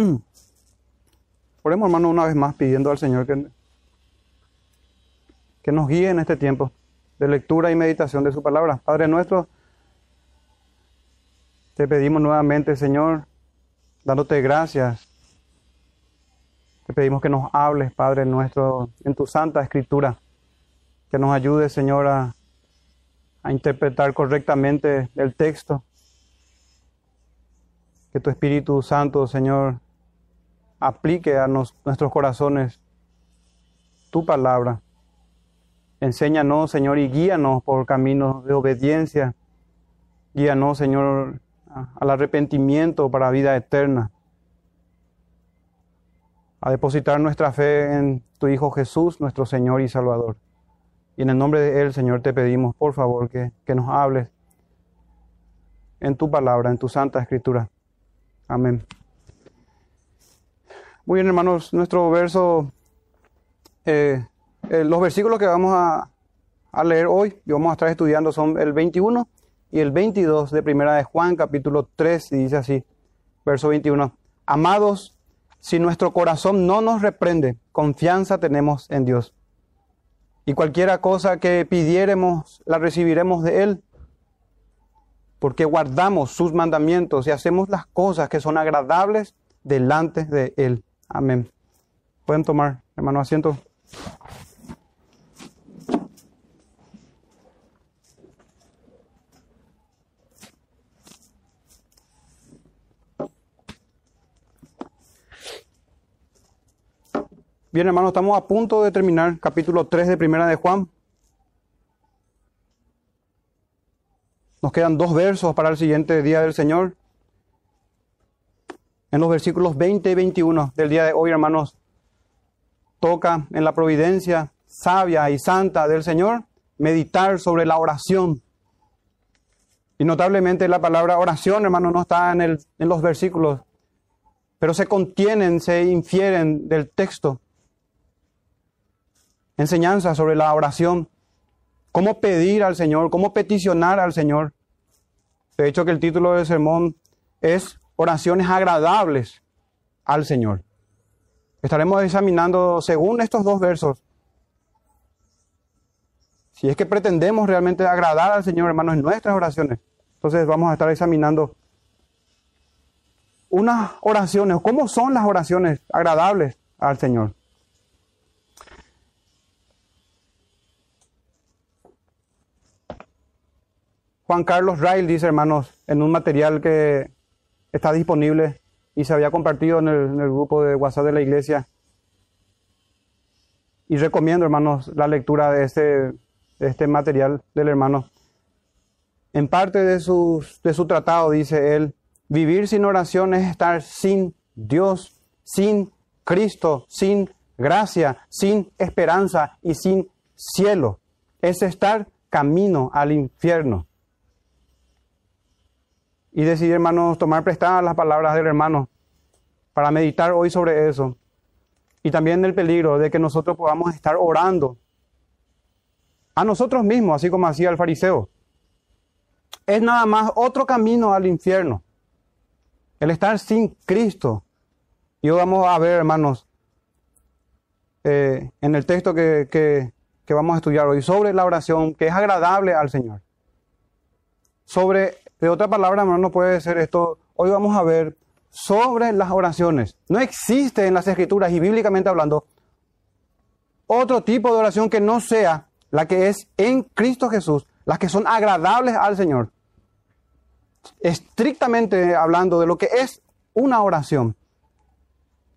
Oremos, hermano, una vez más pidiendo al Señor que, que nos guíe en este tiempo de lectura y meditación de su palabra. Padre nuestro, te pedimos nuevamente, Señor, dándote gracias. Te pedimos que nos hables, Padre nuestro, en tu santa escritura. Que nos ayude, Señor, a, a interpretar correctamente el texto. Que tu Espíritu Santo, Señor, aplique a nuestros corazones tu palabra. Enséñanos, Señor, y guíanos por caminos de obediencia. Guíanos, Señor, al arrepentimiento para vida eterna. A depositar nuestra fe en tu Hijo Jesús, nuestro Señor y Salvador. Y en el nombre de Él, Señor, te pedimos, por favor, que, que nos hables en tu palabra, en tu santa escritura. Amén. Muy bien, hermanos, nuestro verso, eh, eh, los versículos que vamos a, leer hoy y vamos a estar estudiando son el 21 y el 22 de Primera de Juan, capítulo 3, y dice así, verso 21. Amados, si nuestro corazón no nos reprende, confianza tenemos en Dios. Y cualquiera cosa que pidiéremos, la recibiremos de Él, porque guardamos sus mandamientos y hacemos las cosas que son agradables delante de Él. Amén. Pueden tomar, hermano, asiento. Bien, hermano, estamos a punto de terminar capítulo 3 de Primera de Juan. Nos quedan dos versos para el siguiente día del Señor en los versículos 20 y 21 del día de hoy, hermanos, toca en la providencia sabia y santa del Señor meditar sobre la oración. Y notablemente la palabra oración, hermanos, no está en, el, en los versículos, pero se contienen, se infieren del texto. Enseñanza sobre la oración, cómo pedir al Señor, cómo peticionar al Señor. De hecho, que el título del sermón es oraciones agradables al Señor. Estaremos examinando según estos dos versos. Si es que pretendemos realmente agradar al Señor, hermanos, en nuestras oraciones, entonces vamos a estar examinando unas oraciones, cómo son las oraciones agradables al Señor. Juan Carlos Rail dice, hermanos, en un material que está disponible y se había compartido en el, grupo de WhatsApp de la iglesia. Y recomiendo, hermanos, la lectura de este, este material del hermano. En parte de, de su tratado dice él, vivir sin oración es estar sin Dios, sin Cristo, sin gracia, sin esperanza y sin cielo. Es estar camino al infierno y decidí, hermanos, tomar prestadas las palabras del hermano para meditar hoy sobre eso. Y también el peligro de que nosotros podamos estar orando a nosotros mismos, así como hacía el fariseo. Es nada más otro camino al infierno. El estar sin Cristo. Y hoy vamos a ver, hermanos, eh, en el texto que, que vamos a estudiar hoy, sobre la oración que es agradable al Señor. Sobre de otra palabra, no puede ser esto. Hoy vamos a ver sobre las oraciones. No existe en las escrituras y bíblicamente hablando otro tipo de oración que no sea la que es en Cristo Jesús, las que son agradables al Señor. Estrictamente hablando de lo que es una oración.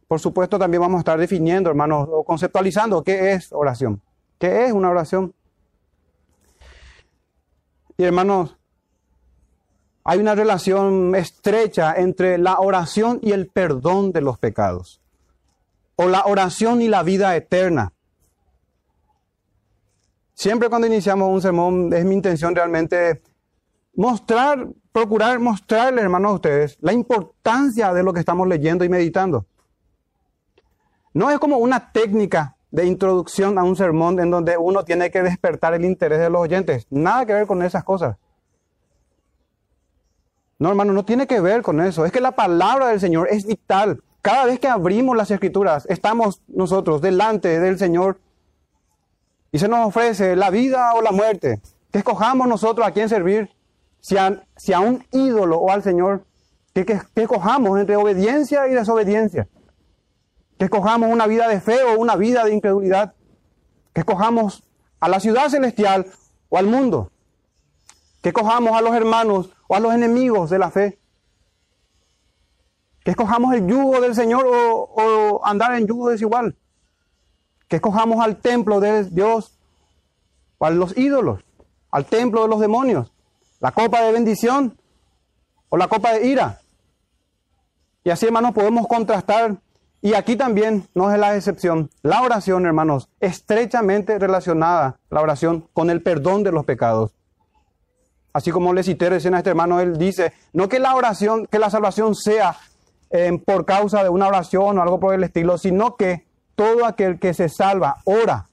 Por supuesto, también vamos a estar definiendo, hermanos, o conceptualizando qué es oración. ¿Qué es una oración? Y hermanos, hay una relación estrecha entre la oración y el perdón de los pecados, o la oración y la vida eterna. Siempre cuando iniciamos un sermón es mi intención realmente mostrar, procurar mostrarle, hermanos, a ustedes la importancia de lo que estamos leyendo y meditando. No es como una técnica de introducción a un sermón en donde uno tiene que despertar el interés de los oyentes. Nada que ver con esas cosas. No, hermano, no tiene que ver con eso. Es que la palabra del Señor es vital. Cada vez que abrimos las escrituras, estamos nosotros delante del Señor y se nos ofrece la vida o la muerte. Que escojamos nosotros a quién servir, si a, un ídolo o al Señor. Que, que escojamos entre obediencia y desobediencia. Que escojamos una vida de fe o una vida de incredulidad. Que escojamos a la ciudad celestial o al mundo. Que escojamos a los hermanos o a los enemigos de la fe. Que escojamos el yugo del Señor o, o andar en yugo desigual. Que escojamos al templo de Dios o a los ídolos, al templo de los demonios, la copa de bendición o la copa de ira. Y así, hermanos, podemos contrastar. Y aquí también no es la excepción. La oración, hermanos, estrechamente relacionada, la oración, con el perdón de los pecados. Así como le cité recién a este hermano, él dice, no que la oración, que la salvación sea eh, por causa de una oración o algo por el estilo, sino que todo aquel que se salva ora.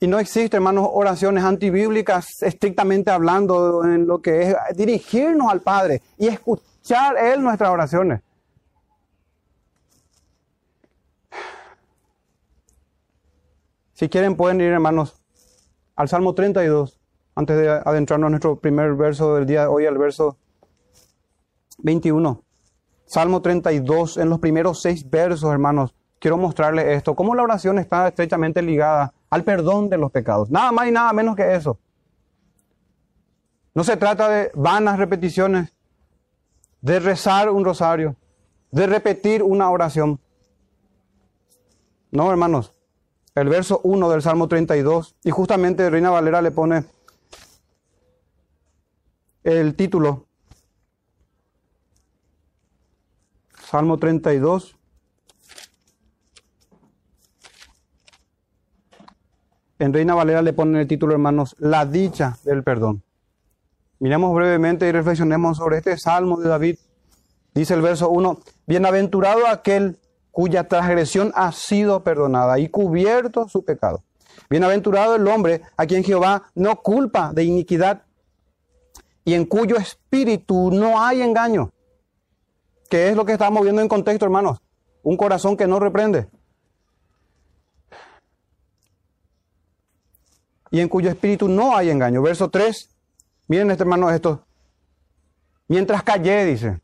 Y no existe, hermanos, oraciones antibíblicas estrictamente hablando en lo que es dirigirnos al Padre y escuchar Él nuestras oraciones. Si quieren pueden ir, hermanos, al Salmo 32, antes de adentrarnos a nuestro primer verso del día de hoy, al verso 21. Salmo 32, en los primeros seis versos, hermanos, quiero mostrarles esto, cómo la oración está estrechamente ligada al perdón de los pecados. Nada más y nada menos que eso. No se trata de vanas repeticiones, de rezar un rosario, de repetir una oración. No, hermanos el verso 1 del Salmo 32, y justamente Reina Valera le pone el título, Salmo 32. En Reina Valera le pone el título, hermanos, La dicha del perdón. Miremos brevemente y reflexionemos sobre este salmo de David. Dice el verso 1, Bienaventurado aquel cuya transgresión ha sido perdonada y cubierto su pecado. Bienaventurado el hombre a quien Jehová no culpa de iniquidad y en cuyo espíritu no hay engaño. ¿Qué es lo que estamos viendo en contexto, hermanos? Un corazón que no reprende. Y en cuyo espíritu no hay engaño. Verso 3. Miren, este hermano, esto. Mientras callé, dice.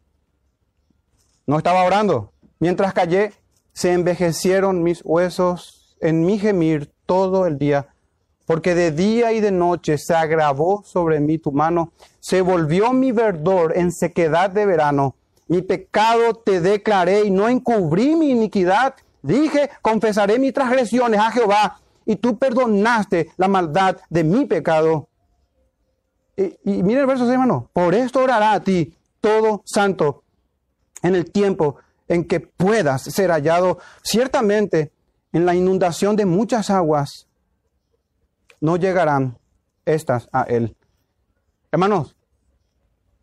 No estaba orando. Mientras callé, se envejecieron mis huesos en mi gemir todo el día, porque de día y de noche se agravó sobre mí tu mano, se volvió mi verdor en sequedad de verano. Mi pecado te declaré y no encubrí mi iniquidad. Dije, confesaré mis transgresiones a Jehová, y tú perdonaste la maldad de mi pecado. Y, y el verso, hermano, por esto orará a ti todo santo en el tiempo en que puedas ser hallado. Ciertamente, en la inundación de muchas aguas, no llegarán estas a Él. Hermanos,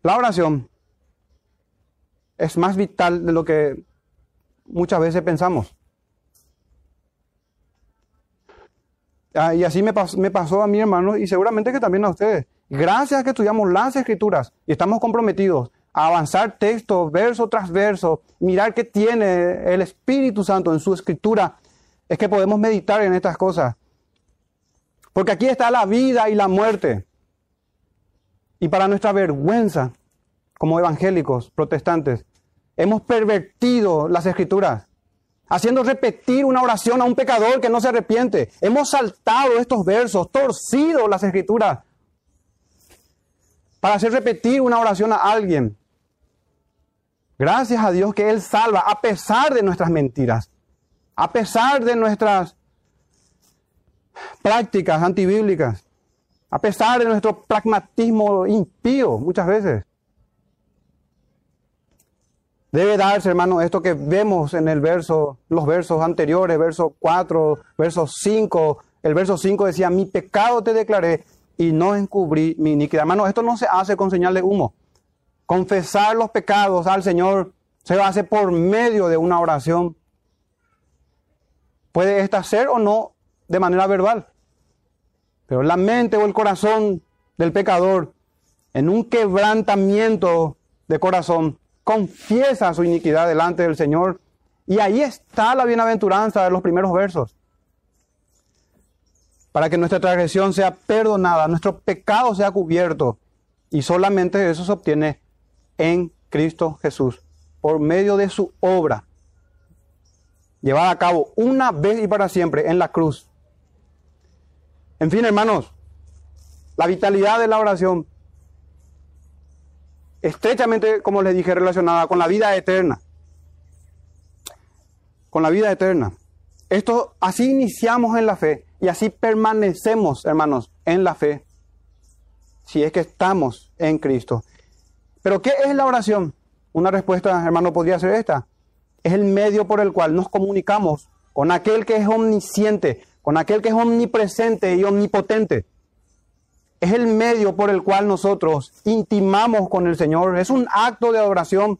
la oración es más vital de lo que muchas veces pensamos. Ah, y así me me pasó a mi hermano y seguramente que también a ustedes. Gracias a que estudiamos las escrituras y estamos comprometidos avanzar texto, verso tras verso, mirar qué tiene el Espíritu Santo en su escritura, es que podemos meditar en estas cosas. Porque aquí está la vida y la muerte. Y para nuestra vergüenza, como evangélicos, protestantes, hemos pervertido las escrituras, haciendo repetir una oración a un pecador que no se arrepiente. Hemos saltado estos versos, torcido las escrituras, para hacer repetir una oración a alguien Gracias a Dios que Él salva a pesar de nuestras mentiras, a pesar de nuestras prácticas antibíblicas, a pesar de nuestro pragmatismo impío muchas veces. Debe darse, hermano, esto que vemos en el verso, los versos anteriores, verso 4, verso 5. El verso 5 decía, mi pecado te declaré y no encubrí mi iniquidad. Hermano, esto no se hace con señal de humo. Confesar los pecados al Señor se hace por medio de una oración. Puede esta ser o no de manera verbal. Pero la mente o el corazón del pecador, en un quebrantamiento de corazón, confiesa su iniquidad delante del Señor. Y ahí está la bienaventuranza de los primeros versos. Para que nuestra transgresión sea perdonada, nuestro pecado sea cubierto. Y solamente eso se obtiene en Cristo Jesús, por medio de su obra, llevada a cabo una vez y para siempre en la cruz. En fin, hermanos, la vitalidad de la oración estrechamente, como les dije, relacionada con la vida eterna. Con la vida eterna. Esto, así iniciamos en la fe y así permanecemos, hermanos, en la fe, si es que estamos en Cristo. Pero ¿qué es la oración? Una respuesta, hermano, podría ser esta. Es el medio por el cual nos comunicamos con aquel que es omnisciente, con aquel que es omnipresente y omnipotente es el medio por el cual nosotros intimamos con el Señor. Es un acto de adoración,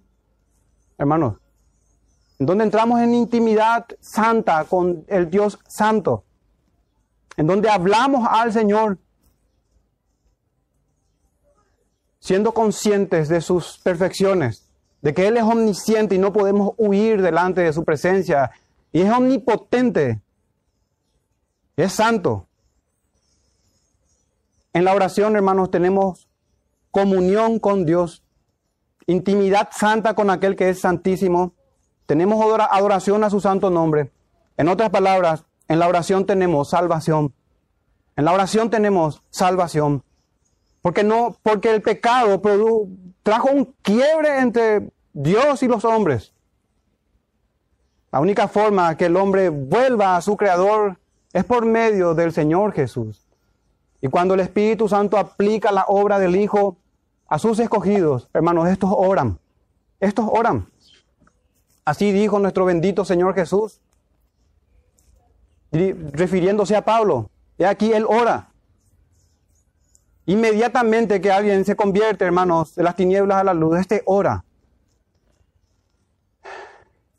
hermanos, en donde entramos en intimidad santa con el Dios santo, en donde hablamos al Señor, siendo conscientes de sus perfecciones, de que Él es omnisciente y no podemos huir delante de su presencia, y es omnipotente, es santo. En la oración, hermanos, tenemos comunión con Dios, intimidad santa con aquel que es santísimo, tenemos adoración a su santo nombre. En otras palabras, en la oración tenemos salvación. En la oración tenemos salvación. Porque no, porque el pecado trajo un quiebre entre Dios y los hombres. La única forma que el hombre vuelva a su creador es por medio del Señor Jesús. Y cuando el Espíritu Santo aplica la obra del Hijo a sus escogidos, hermanos, estos oran. Estos oran. Así dijo nuestro bendito Señor Jesús, refiriéndose a Pablo. He aquí él ora. Inmediatamente que alguien se convierte, hermanos, de las tinieblas a la luz, este ora.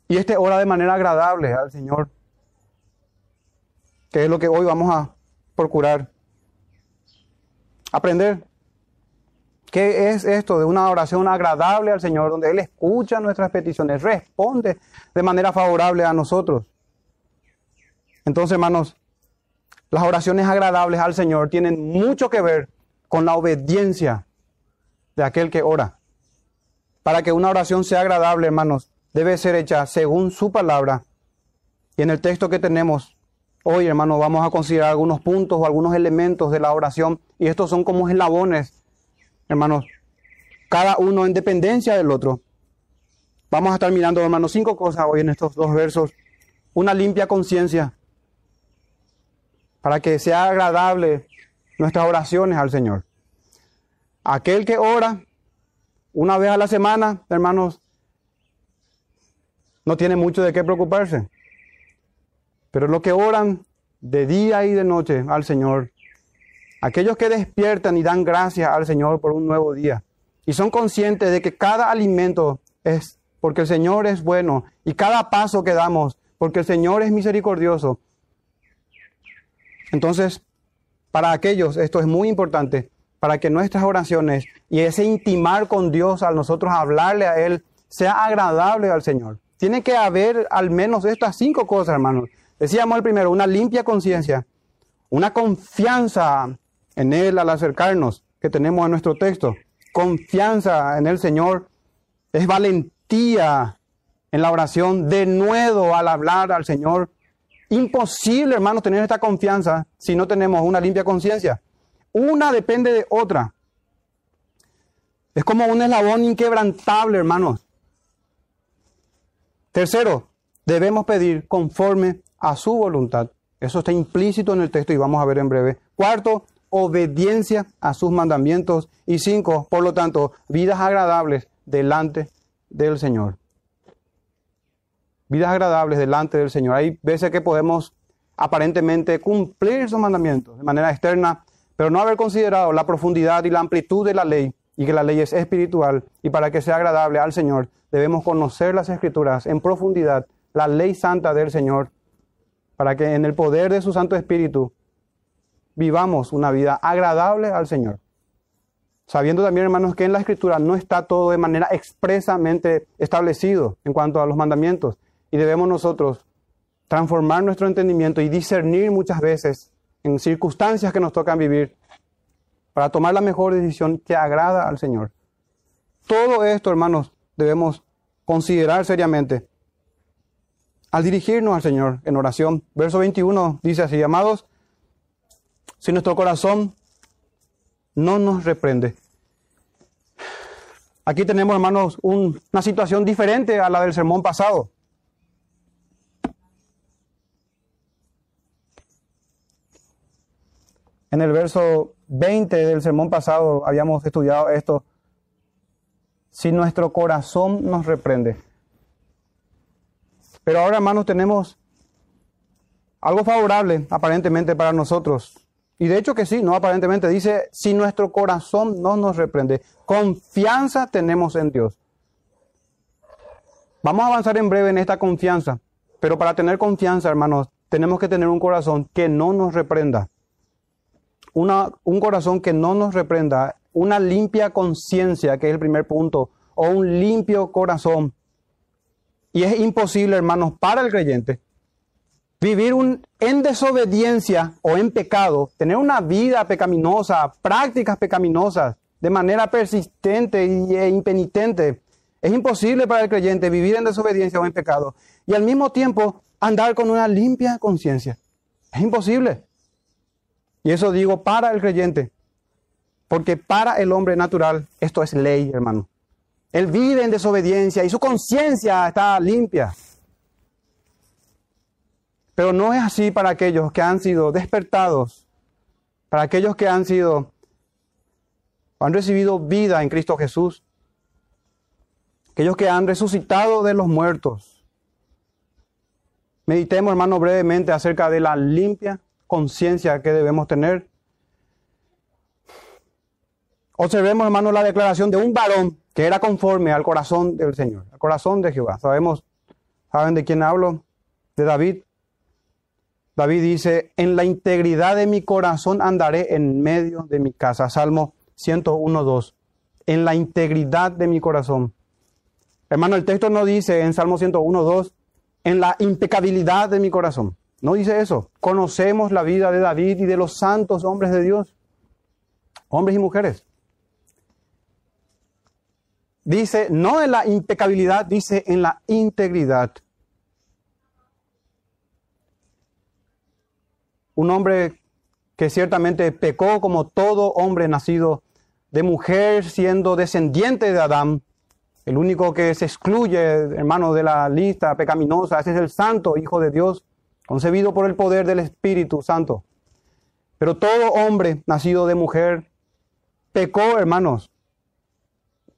Y este ora de manera agradable al Señor, que es lo que hoy vamos a procurar aprender. ¿Qué es esto de una oración agradable al Señor, donde Él escucha nuestras peticiones, responde de manera favorable a nosotros? Entonces, hermanos, las oraciones agradables al Señor tienen mucho que ver con la obediencia de aquel que ora. Para que una oración sea agradable, hermanos, debe ser hecha según su palabra. Y en el texto que tenemos Hoy, hermano, vamos a considerar algunos puntos o algunos elementos de la oración y estos son como eslabones, hermanos, cada uno en dependencia del otro. Vamos a estar mirando, hermanos, cinco cosas hoy en estos dos versos. Una limpia conciencia para que sea agradable nuestras oraciones al Señor. Aquel que ora una vez a la semana, hermanos, no tiene mucho de qué preocuparse. Pero los que oran de día y de noche al Señor, aquellos que despiertan y dan gracias al Señor por un nuevo día, y son conscientes de que cada alimento es porque el Señor es bueno, y cada paso que damos porque el Señor es misericordioso. Entonces, para aquellos esto es muy importante, para que nuestras oraciones y ese intimar con Dios al nosotros hablarle a Él sea agradable al Señor. Tiene que haber al menos estas cinco cosas, hermanos. Decíamos el primero, una limpia conciencia, una confianza en Él al acercarnos que tenemos en nuestro texto. Confianza en el Señor es valentía en la oración, de nuevo al hablar al Señor. Imposible, hermanos, tener esta confianza si no tenemos una limpia conciencia. Una depende de otra. Es como un eslabón inquebrantable, hermanos. Tercero, debemos pedir conforme a su voluntad. Eso está implícito en el texto y vamos a ver en breve. Cuarto, obediencia a sus mandamientos. Y cinco, por lo tanto, vidas agradables delante del Señor. Vidas agradables delante del Señor. Hay veces que podemos aparentemente cumplir sus mandamientos de manera externa, pero no haber considerado la profundidad y la amplitud de la ley y que la ley es espiritual y para que sea agradable al Señor debemos conocer las escrituras en profundidad, la ley santa del Señor para que en el poder de su Santo Espíritu vivamos una vida agradable al Señor. Sabiendo también, hermanos, que en la Escritura no está todo de manera expresamente establecido en cuanto a los mandamientos. Y debemos nosotros transformar nuestro entendimiento y discernir muchas veces en circunstancias que nos tocan vivir para tomar la mejor decisión que agrada al Señor. Todo esto, hermanos, debemos considerar seriamente al dirigirnos al Señor en oración. Verso 21 dice así, amados, si nuestro corazón no nos reprende. Aquí tenemos, hermanos, una situación diferente a la del sermón pasado. En el verso 20 del sermón pasado habíamos estudiado esto. Si nuestro corazón nos reprende. Pero ahora, hermanos, tenemos algo favorable aparentemente para nosotros. Y de hecho que sí, no aparentemente dice, si nuestro corazón no nos reprende, confianza tenemos en Dios. Vamos a avanzar en breve en esta confianza, pero para tener confianza, hermanos, tenemos que tener un corazón que no nos reprenda un corazón que no nos reprenda, una limpia conciencia, que es el primer punto, o un limpio corazón. Y es imposible, hermanos, para el creyente vivir en desobediencia o en pecado, tener una vida pecaminosa, prácticas pecaminosas, de manera persistente e impenitente. Es imposible para el creyente vivir en desobediencia o en pecado y al mismo tiempo andar con una limpia conciencia. Es imposible. Y eso digo para el creyente, porque para el hombre natural esto es ley, hermano. Él vive en desobediencia y su conciencia está limpia. Pero no es así para aquellos que han sido despertados, para aquellos que han sido, han recibido vida en Cristo Jesús, aquellos que han resucitado de los muertos. Meditemos, hermano, brevemente acerca de la limpia conciencia que debemos tener. Observemos, hermanos, la declaración de un varón que era conforme al corazón del Señor, al corazón de Jehová. Sabemos, ¿saben de quién hablo? De David. David dice, en la integridad de mi corazón andaré en medio de mi casa. Salmo 101.2. En la integridad de mi corazón. Hermano, el texto no dice en Salmo 101.2, en la impecabilidad de mi corazón. No dice eso. Conocemos la vida de David y de los santos hombres de Dios, hombres y mujeres. Dice, no en la impecabilidad, dice en la integridad. Un hombre que ciertamente pecó como todo hombre nacido de mujer, siendo descendiente de Adán. El único que se excluye, hermano, de la lista pecaminosa, ese es el santo Hijo de Dios concebido por el poder del Espíritu Santo. Pero todo hombre nacido de mujer pecó, hermanos.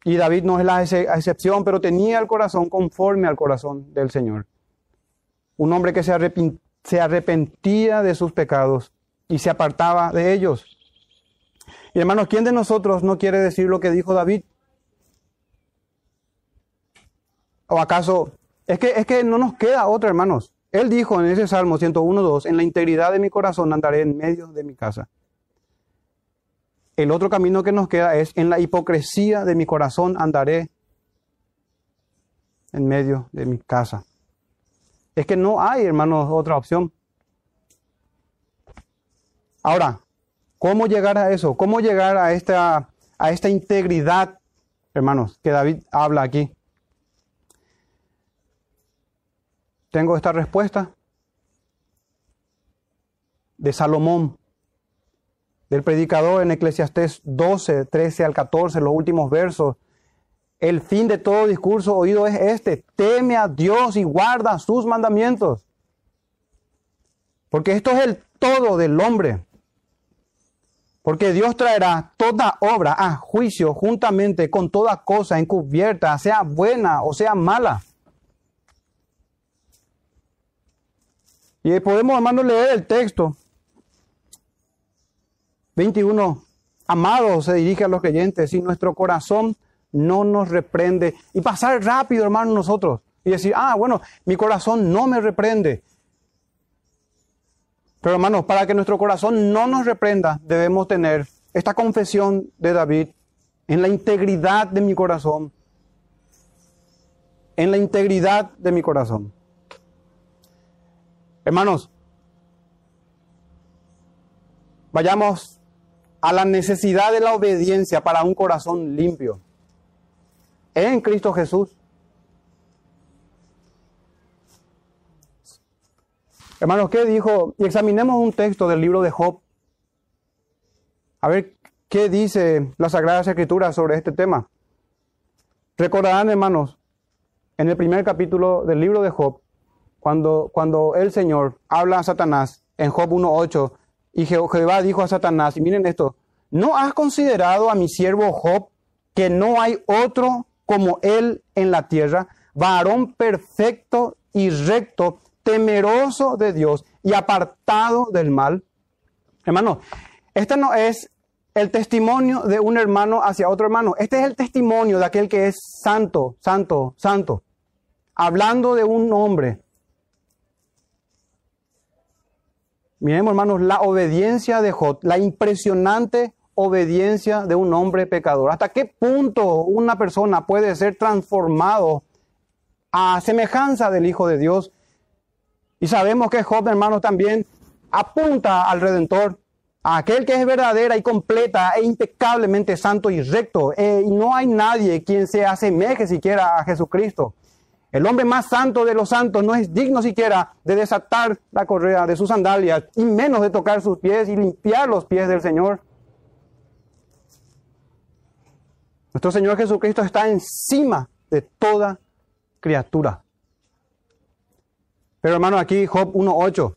Y David no es la excepción, pero tenía el corazón conforme al corazón del Señor. Un hombre que se, arrepentía de sus pecados y se apartaba de ellos. Y hermanos, ¿quién de nosotros no quiere decir lo que dijo David? ¿O acaso es que, es que no nos queda otra, hermanos? Él dijo en ese Salmo 101.2, en la integridad de mi corazón andaré en medio de mi casa. El otro camino que nos queda es, en la hipocresía de mi corazón andaré en medio de mi casa. Es que no hay, hermanos, otra opción. Ahora, ¿cómo llegar a eso? ¿Cómo llegar a esta, a esta integridad, hermanos, que David habla aquí? Tengo esta respuesta de Salomón, del predicador en Eclesiastés 12, 13 al 14, los últimos versos. El fin de todo discurso oído es este, teme a Dios y guarda sus mandamientos. Porque esto es el todo del hombre. Porque Dios traerá toda obra a juicio juntamente con toda cosa encubierta, sea buena o sea mala. Y podemos, hermanos, leer el texto. 21. Amado se dirige a los creyentes y nuestro corazón no nos reprende. Y pasar rápido, hermanos, nosotros. Y decir, ah, bueno, mi corazón no me reprende. Pero hermanos, para que nuestro corazón no nos reprenda, debemos tener esta confesión de David en la integridad de mi corazón. En la integridad de mi corazón. Hermanos, vayamos a la necesidad de la obediencia para un corazón limpio. En Cristo Jesús. Hermanos, ¿qué dijo? Y examinemos un texto del libro de Job. A ver qué dice la Sagrada Escritura sobre este tema. Recordarán, hermanos, en el primer capítulo del libro de Job, cuando, cuando el Señor habla a Satanás en Job 1.8, y Jehová dijo a Satanás, y miren esto, ¿no has considerado a mi siervo Job que no hay otro como él en la tierra, varón perfecto y recto, temeroso de Dios y apartado del mal. Hermano, este no es el testimonio de un hermano hacia otro hermano. Este es el testimonio de aquel que es santo, santo, santo. Hablando de un hombre. Miremos, hermanos, la obediencia de Jod, la impresionante obediencia de un hombre pecador. ¿Hasta qué punto una persona puede ser transformado a semejanza del Hijo de Dios y sabemos que Job, hermanos, también apunta al Redentor, a aquel que es verdadera y completa e impecablemente santo y recto. Eh, y no hay nadie quien se asemeje siquiera a Jesucristo. El hombre más santo de los santos no es digno siquiera de desatar la correa de sus sandalias y menos de tocar sus pies y limpiar los pies del Señor. Nuestro Señor Jesucristo está encima de toda criatura. Pero hermano, aquí Job 1.8,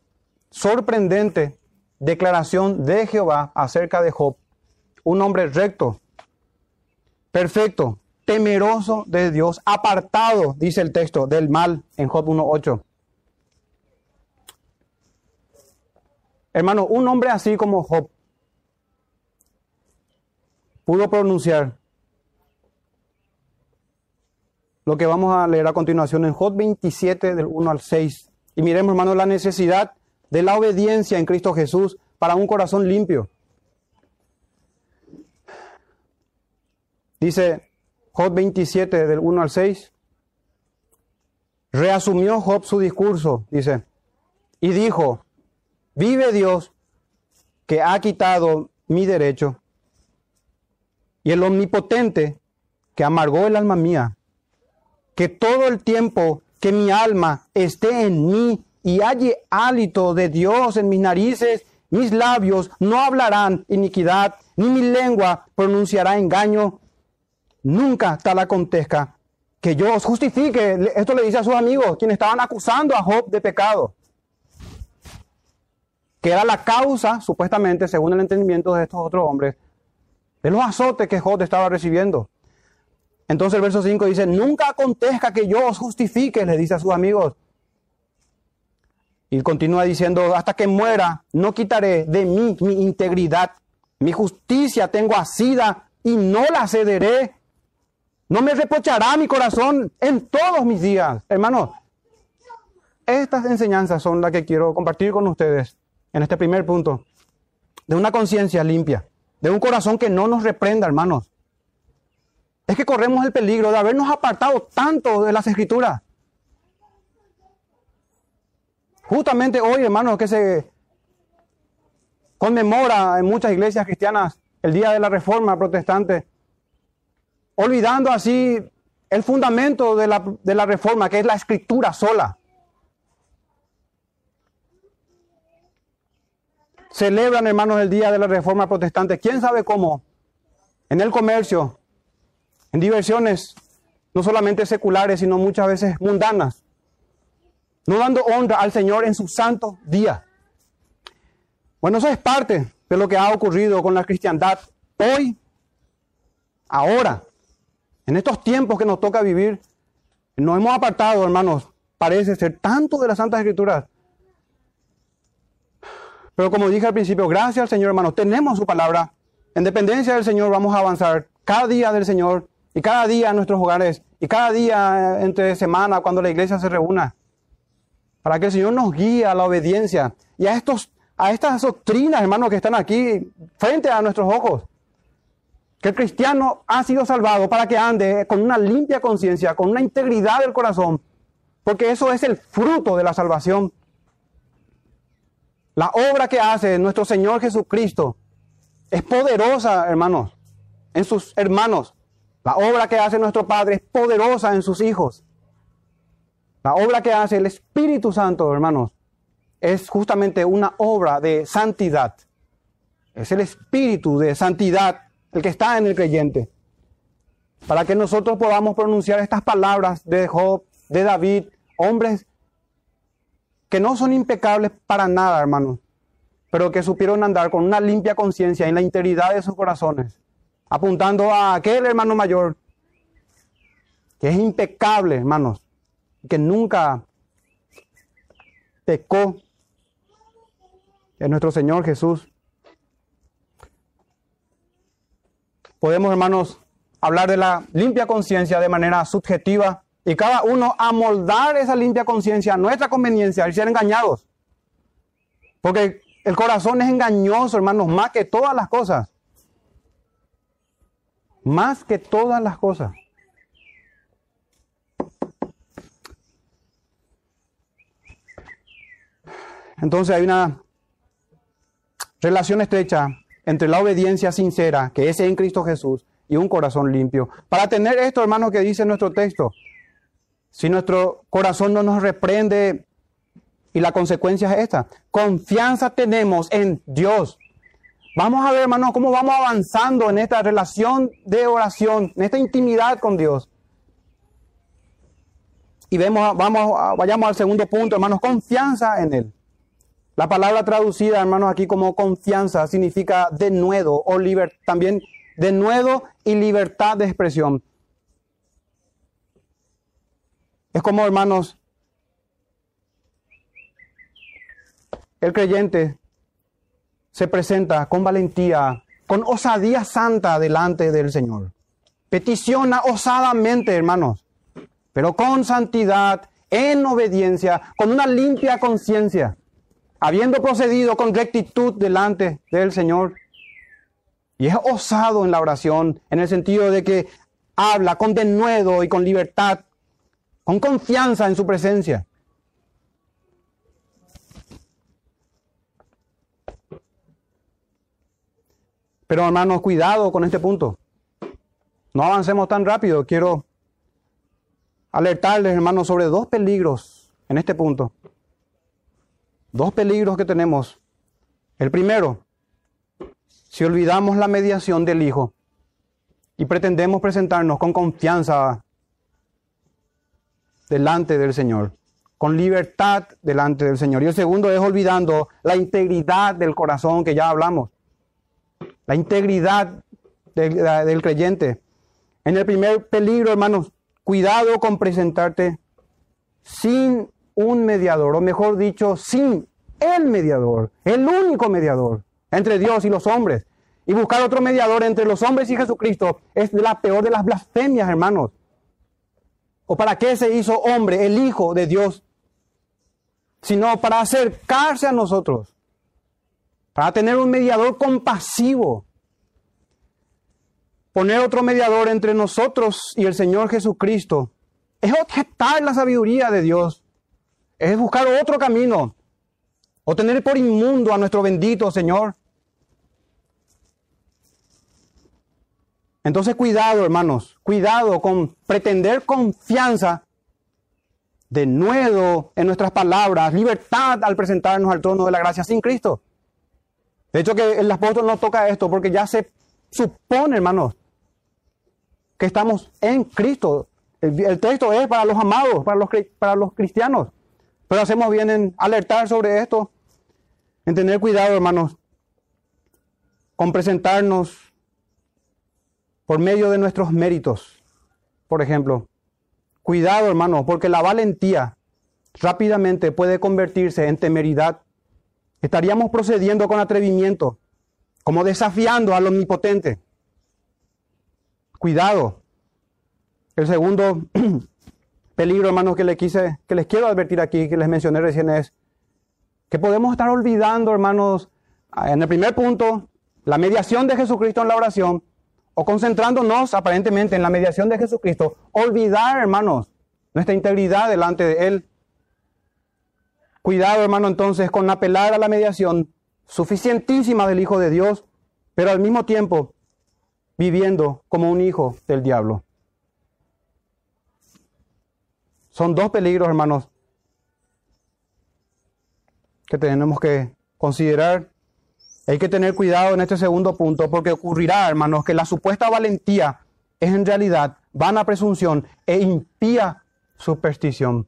sorprendente declaración de Jehová acerca de Job. Un hombre recto, perfecto, temeroso de Dios, apartado, dice el texto, del mal en Job 1.8. Hermano, un hombre así como Job pudo pronunciar lo que vamos a leer a continuación en Job 27 del 1 al 6. Y miremos, hermanos, la necesidad de la obediencia en Cristo Jesús para un corazón limpio. Dice Job 27 del 1 al 6. Reasumió Job su discurso, dice, y dijo, vive Dios que ha quitado mi derecho y el omnipotente que amargó el alma mía, que todo el tiempo que mi alma esté en mí y halle hálito de Dios en mis narices, mis labios no hablarán iniquidad, ni mi lengua pronunciará engaño. Nunca tal acontezca que yo os justifique. Esto le dice a sus amigos, quienes estaban acusando a Job de pecado. Que era la causa, supuestamente, según el entendimiento de estos otros hombres, de los azotes que Job estaba recibiendo. Entonces el verso 5 dice, nunca acontezca que yo os justifique, le dice a sus amigos. Y continúa diciendo, hasta que muera, no quitaré de mí mi integridad. Mi justicia tengo asida y no la cederé. No me reprochará mi corazón en todos mis días. Hermanos, estas enseñanzas son las que quiero compartir con ustedes en este primer punto. De una conciencia limpia, de un corazón que no nos reprenda, hermanos es que corremos el peligro de habernos apartado tanto de las escrituras. Justamente hoy, hermanos, que se conmemora en muchas iglesias cristianas el día de la reforma protestante, olvidando así el fundamento de la, de la reforma, que es la escritura sola. Celebran, hermanos, el día de la reforma protestante. ¿Quién sabe cómo? En el comercio, en diversiones no solamente seculares, sino muchas veces mundanas, no dando honra al Señor en su santo día. Bueno, eso es parte de lo que ha ocurrido con la cristiandad hoy, ahora, en estos tiempos que nos toca vivir. Nos hemos apartado, hermanos, parece ser tanto de las Santas Escrituras. Pero como dije al principio, gracias al Señor, hermanos, tenemos su palabra. En dependencia del Señor vamos a avanzar cada día del Señor y cada día en nuestros hogares, y cada día entre semana cuando la iglesia se reúna, para que el Señor nos guíe a la obediencia y a, estos, a estas doctrinas, hermanos, que están aquí frente a nuestros ojos. Que el cristiano ha sido salvado para que ande con una limpia conciencia, con una integridad del corazón, porque eso es el fruto de la salvación. La obra que hace nuestro Señor Jesucristo es poderosa, hermanos, en sus hermanos. La obra que hace nuestro Padre es poderosa en sus hijos. La obra que hace el Espíritu Santo, hermanos, es justamente una obra de santidad. Es el Espíritu de santidad el que está en el creyente. Para que nosotros podamos pronunciar estas palabras de Job, de David, hombres que no son impecables para nada, hermanos, pero que supieron andar con una limpia conciencia en la integridad de sus corazones, apuntando a aquel hermano mayor que es impecable, hermanos, que nunca pecó en nuestro Señor Jesús. Podemos, hermanos, hablar de la limpia conciencia de manera subjetiva y cada uno amoldar esa limpia conciencia a nuestra conveniencia y ser engañados. Porque el corazón es engañoso, hermanos, más que todas las cosas. Más que todas las cosas. Entonces hay una relación estrecha entre la obediencia sincera, que es en Cristo Jesús, y un corazón limpio. Para tener esto, hermanos, que dice nuestro texto, si nuestro corazón no nos reprende, y la consecuencia es esta, confianza tenemos en Dios. Vamos a ver, hermanos, cómo vamos avanzando en esta relación de oración, en esta intimidad con Dios. Y vemos, vamos, vayamos al segundo punto, hermanos, confianza en Él. La palabra traducida, hermanos, aquí como confianza significa denuedo o libertad, también denuedo y libertad de expresión. Es como, hermanos, el creyente se presenta con valentía, con osadía santa delante del Señor. Peticiona osadamente, hermanos, pero con santidad, en obediencia, con una limpia conciencia habiendo procedido con rectitud delante del Señor. Y es osado en la oración, en el sentido de que habla con denuedo y con libertad, con confianza en su presencia. Pero hermanos, cuidado con este punto. No avancemos tan rápido. Quiero alertarles, hermanos, sobre dos peligros en este punto. Dos peligros que tenemos. El primero, si olvidamos la mediación del Hijo y pretendemos presentarnos con confianza delante del Señor, con libertad delante del Señor. Y el segundo es olvidando la integridad del corazón que ya hablamos, la integridad del, creyente. En el primer peligro, hermanos, cuidado con presentarte sin un mediador, o mejor dicho, sin el mediador, el único mediador entre Dios y los hombres. Y buscar otro mediador entre los hombres y Jesucristo es la peor de las blasfemias, hermanos. ¿O para qué se hizo hombre, el Hijo de Dios? Sino para acercarse a nosotros, para tener un mediador compasivo, poner otro mediador entre nosotros y el Señor Jesucristo, es objetar la sabiduría de Dios es buscar otro camino o tener por inmundo a nuestro bendito Señor. Entonces cuidado, hermanos, cuidado con pretender confianza, de nuevo en nuestras palabras, libertad al presentarnos al trono de la gracia sin Cristo. De hecho que el apóstol no toca esto porque ya se supone, hermanos, que estamos en Cristo. El, texto es para los amados, para los, para los cristianos. Pero hacemos bien en alertar sobre esto, en tener cuidado, hermanos, con presentarnos por medio de nuestros méritos, por ejemplo. Cuidado, hermanos, porque la valentía rápidamente puede convertirse en temeridad. Estaríamos procediendo con atrevimiento, como desafiando al omnipotente. Cuidado. El segundo peligro, hermanos, que les quise, que les quiero advertir aquí, que les mencioné recién es que podemos estar olvidando, hermanos, en el primer punto, la mediación de Jesucristo en la oración, o concentrándonos aparentemente en la mediación de Jesucristo, olvidar, hermanos, nuestra integridad delante de Él. Cuidado, hermano, entonces, con apelar a la mediación suficientísima del Hijo de Dios, pero al mismo tiempo viviendo como un hijo del diablo. Son dos peligros, hermanos, que tenemos que considerar. Hay que tener cuidado en este segundo punto porque ocurrirá, hermanos, que la supuesta valentía es en realidad vana presunción e impía superstición.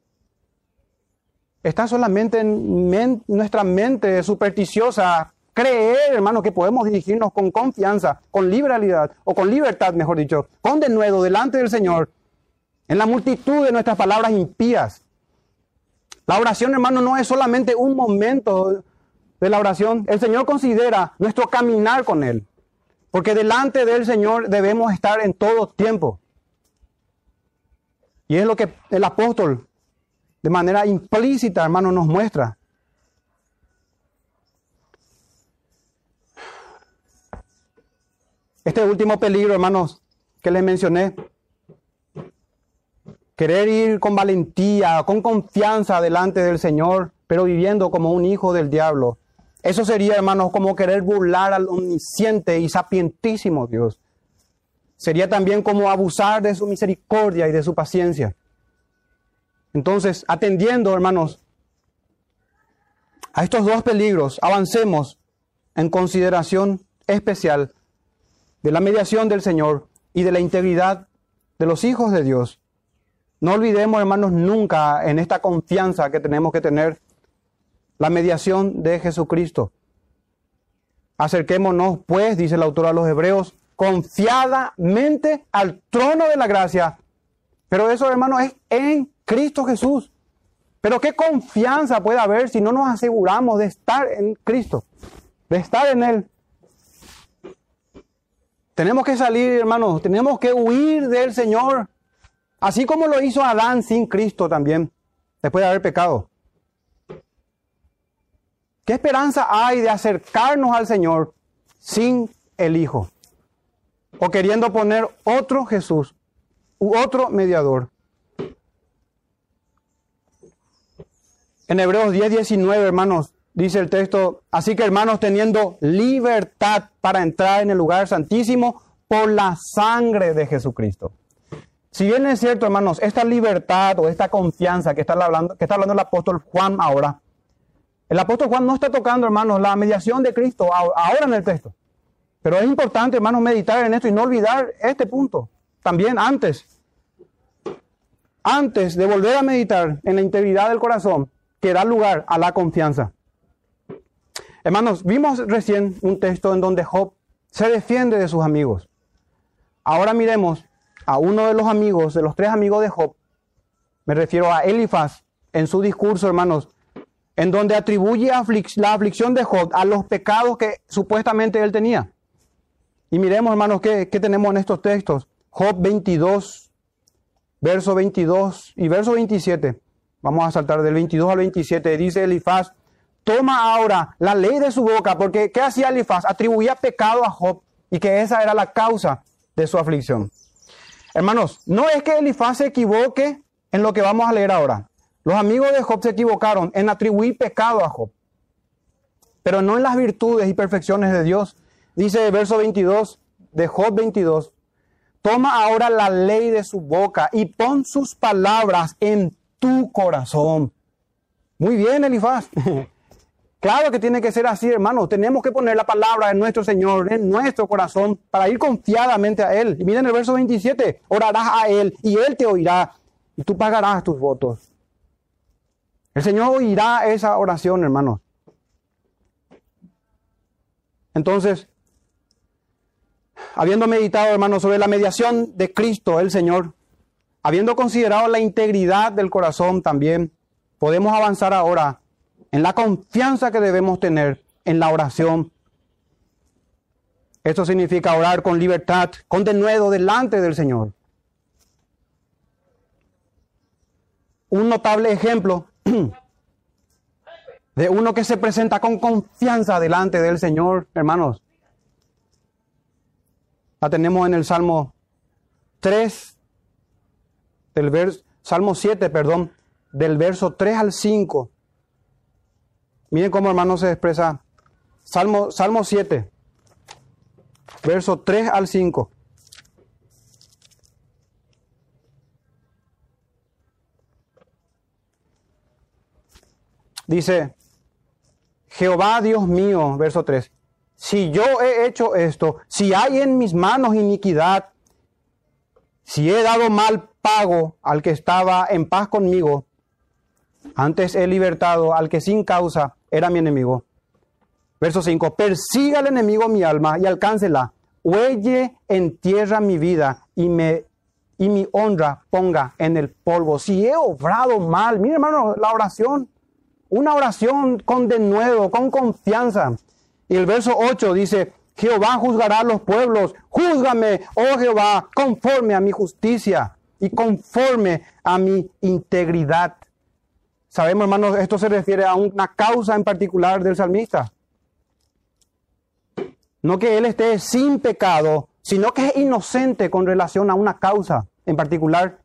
Está solamente en nuestra mente supersticiosa creer, hermano, que podemos dirigirnos con confianza, con liberalidad, o con libertad, mejor dicho, con denuedo delante del Señor, en la multitud de nuestras palabras impías. La oración, hermano, no es solamente un momento de la oración. El Señor considera nuestro caminar con Él. Porque delante del Señor debemos estar en todo tiempo. Y es lo que el apóstol, de manera implícita, hermano, nos muestra. Este último peligro, hermanos, que les mencioné, querer ir con valentía, con confianza delante del Señor, pero viviendo como un hijo del diablo. Eso sería, hermanos, como querer burlar al omnisciente y sapientísimo Dios. Sería también como abusar de su misericordia y de su paciencia. Entonces, atendiendo, hermanos, a estos dos peligros, avancemos en consideración especial de la mediación del Señor y de la integridad de los hijos de Dios. No olvidemos, hermanos, nunca en esta confianza que tenemos que tener la mediación de Jesucristo. Acerquémonos, pues, dice el autor a los Hebreos, confiadamente al trono de la gracia. Pero eso, hermanos, es en Cristo Jesús. Pero qué confianza puede haber si no nos aseguramos de estar en Cristo, de estar en Él. Tenemos que salir, hermanos, tenemos que huir del Señor, así como lo hizo Adán sin Cristo también, después de haber pecado. ¿Qué esperanza hay de acercarnos al Señor sin el Hijo? O queriendo poner otro Jesús u otro mediador. En Hebreos 10, 19, hermanos, dice el texto, así que hermanos, teniendo libertad para entrar en el lugar santísimo por la sangre de Jesucristo. Si bien es cierto, hermanos, esta libertad o esta confianza que está hablando, que está hablando el apóstol Juan ahora, el apóstol Juan no está tocando, hermanos, la mediación de Cristo ahora en el texto. Pero es importante, hermanos, meditar en esto y no olvidar este punto. También antes, antes de volver a meditar en la integridad del corazón, que da lugar a la confianza. Hermanos, vimos recién un texto en donde Job se defiende de sus amigos. Ahora miremos a uno de los amigos, de los tres amigos de Job, me refiero a Elifaz, en su discurso, hermanos, en donde atribuye la aflicción de Job a los pecados que supuestamente él tenía. Y miremos, hermanos, qué, qué tenemos en estos textos. Job 22, verso 22 y verso 27. Vamos a saltar del 22 al 27. Dice Elifaz, toma ahora la ley de su boca, porque ¿qué hacía Elifaz? Atribuía pecado a Job y que esa era la causa de su aflicción. Hermanos, no es que Elifaz se equivoque en lo que vamos a leer ahora. Los amigos de Job se equivocaron en atribuir pecado a Job, pero no en las virtudes y perfecciones de Dios. Dice el verso 22 de Job 22, toma ahora la ley de su boca y pon sus palabras en tu corazón. Muy bien, Elifaz. Claro que tiene que ser así, hermano. Tenemos que poner la palabra de nuestro Señor en nuestro corazón para ir confiadamente a Él. Y miren el verso 27, orarás a Él y Él te oirá y tú pagarás tus votos. El Señor oirá esa oración, hermanos. Entonces, habiendo meditado, hermanos, sobre la mediación de Cristo, el Señor, habiendo considerado la integridad del corazón también, podemos avanzar ahora en la confianza que debemos tener en la oración. Esto significa orar con libertad, con denuedo delante del Señor. Un notable ejemplo de uno que se presenta con confianza delante del Señor, hermanos. La tenemos en el Salmo 3, del verso, Salmo 7, perdón, del verso 3 al 5. Miren cómo hermano se expresa. Salmo, Salmo 7, verso 3 al 5. Dice, Jehová Dios mío, verso 3, si yo he hecho esto, si hay en mis manos iniquidad, si he dado mal pago al que estaba en paz conmigo, antes he libertado al que sin causa era mi enemigo. Verso 5, persiga al enemigo mi alma y alcáncela, huelle en tierra mi vida y, me, y mi honra ponga en el polvo. Si he obrado mal, mire hermano, la oración una oración con denuedo, con confianza. Y el verso 8 dice, Jehová juzgará a los pueblos, júzgame, oh Jehová, conforme a mi justicia y conforme a mi integridad. Sabemos, hermanos, esto se refiere a una causa en particular del salmista. No que él esté sin pecado, sino que es inocente con relación a una causa en particular,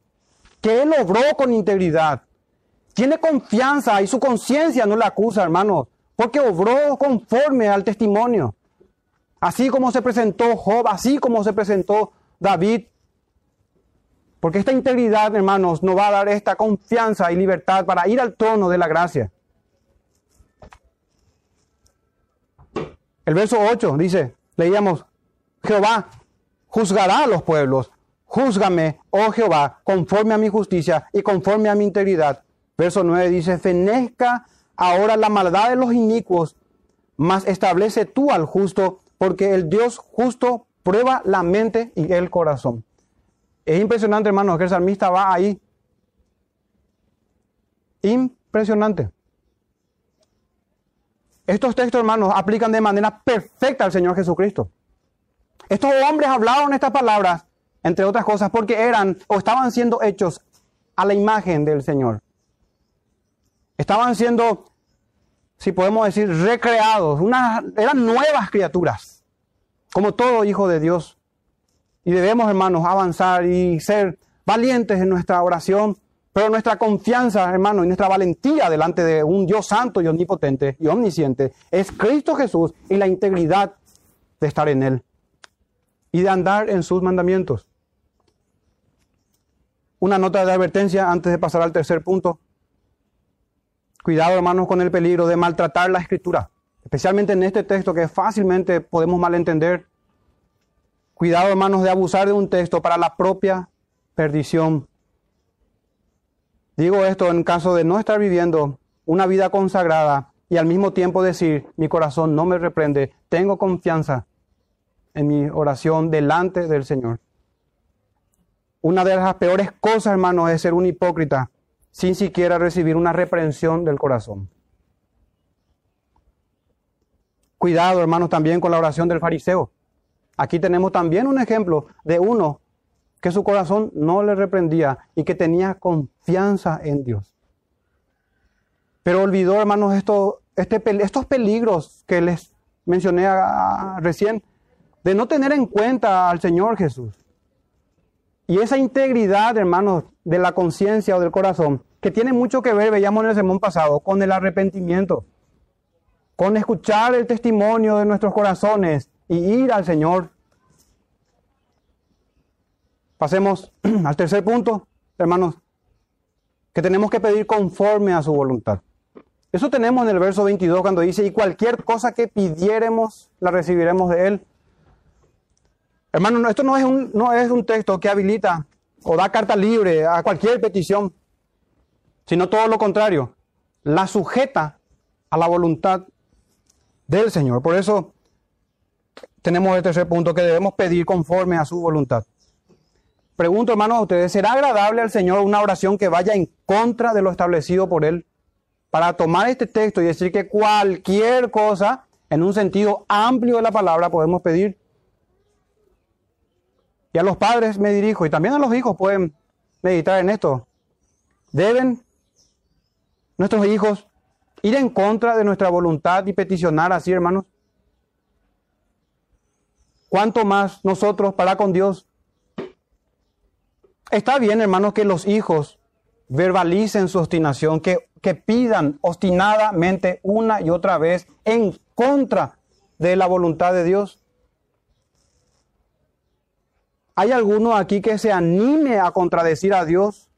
que él obró con integridad, tiene confianza y su conciencia no le acusa, hermano, porque obró conforme al testimonio. Así como se presentó Job, así como se presentó David. Porque esta integridad, hermanos, nos va a dar esta confianza y libertad para ir al trono de la gracia. El verso 8 dice, leíamos, Jehová juzgará a los pueblos, júzgame, oh Jehová, conforme a mi justicia y conforme a mi integridad. Verso 9 dice, fenezca ahora la maldad de los inicuos, mas establece tú al justo, porque el Dios justo prueba la mente y el corazón. Es impresionante, hermanos, que el salmista va ahí. Impresionante. Estos textos, hermanos, aplican de manera perfecta al Señor Jesucristo. Estos hombres hablaron estas palabras, entre otras cosas, porque eran o estaban siendo hechos a la imagen del Señor. Estaban siendo, si podemos decir, recreados. eran nuevas criaturas, como todo hijo de Dios. Y debemos, hermanos, avanzar y ser valientes en nuestra oración, pero nuestra confianza, hermanos, y nuestra valentía delante de un Dios santo y omnipotente y omnisciente es Cristo Jesús y la integridad de estar en Él y de andar en sus mandamientos. Una nota de advertencia antes de pasar al tercer punto. Cuidado, hermanos, con el peligro de maltratar la escritura, especialmente en este texto que fácilmente podemos malentender. Cuidado, hermanos, de abusar de un texto para la propia perdición. Digo esto en caso de no estar viviendo una vida consagrada y al mismo tiempo decir, mi corazón no me reprende, tengo confianza en mi oración delante del Señor. Una de las peores cosas, hermanos, es ser un hipócrita sin siquiera recibir una reprensión del corazón. Cuidado, hermanos, también con la oración del fariseo. Aquí tenemos también un ejemplo de uno que su corazón no le reprendía y que tenía confianza en Dios. Pero olvidó, hermanos, esto, este, estos peligros que les mencioné recién, de no tener en cuenta al Señor Jesús. Y esa integridad, hermanos, de la conciencia o del corazón, que tiene mucho que ver, veíamos en el sermón pasado, con el arrepentimiento, con escuchar el testimonio de nuestros corazones y ir al Señor. Pasemos al tercer punto, hermanos, que tenemos que pedir conforme a su voluntad. Eso tenemos en el verso 22 cuando dice, y cualquier cosa que pidiéremos, la recibiremos de Él Hermano, esto no es, un, no es un texto que habilita o da carta libre a cualquier petición, sino todo lo contrario, la sujeta a la voluntad del Señor. Por eso tenemos el tercer punto que debemos pedir conforme a su voluntad. Pregunto, hermanos, a ustedes, ¿será agradable al Señor una oración que vaya en contra de lo establecido por Él? Para tomar este texto y decir que cualquier cosa, en un sentido amplio de la palabra, podemos pedir. Y a los padres me dirijo, y también a los hijos pueden meditar en esto. Deben nuestros hijos ir en contra de nuestra voluntad y peticionar así, hermanos. ¿Cuánto más nosotros para con Dios? Está bien, hermanos, que los hijos verbalicen su obstinación, que, que pidan obstinadamente una y otra vez en contra de la voluntad de Dios. ¿Hay alguno aquí que se anime a contradecir a Dios?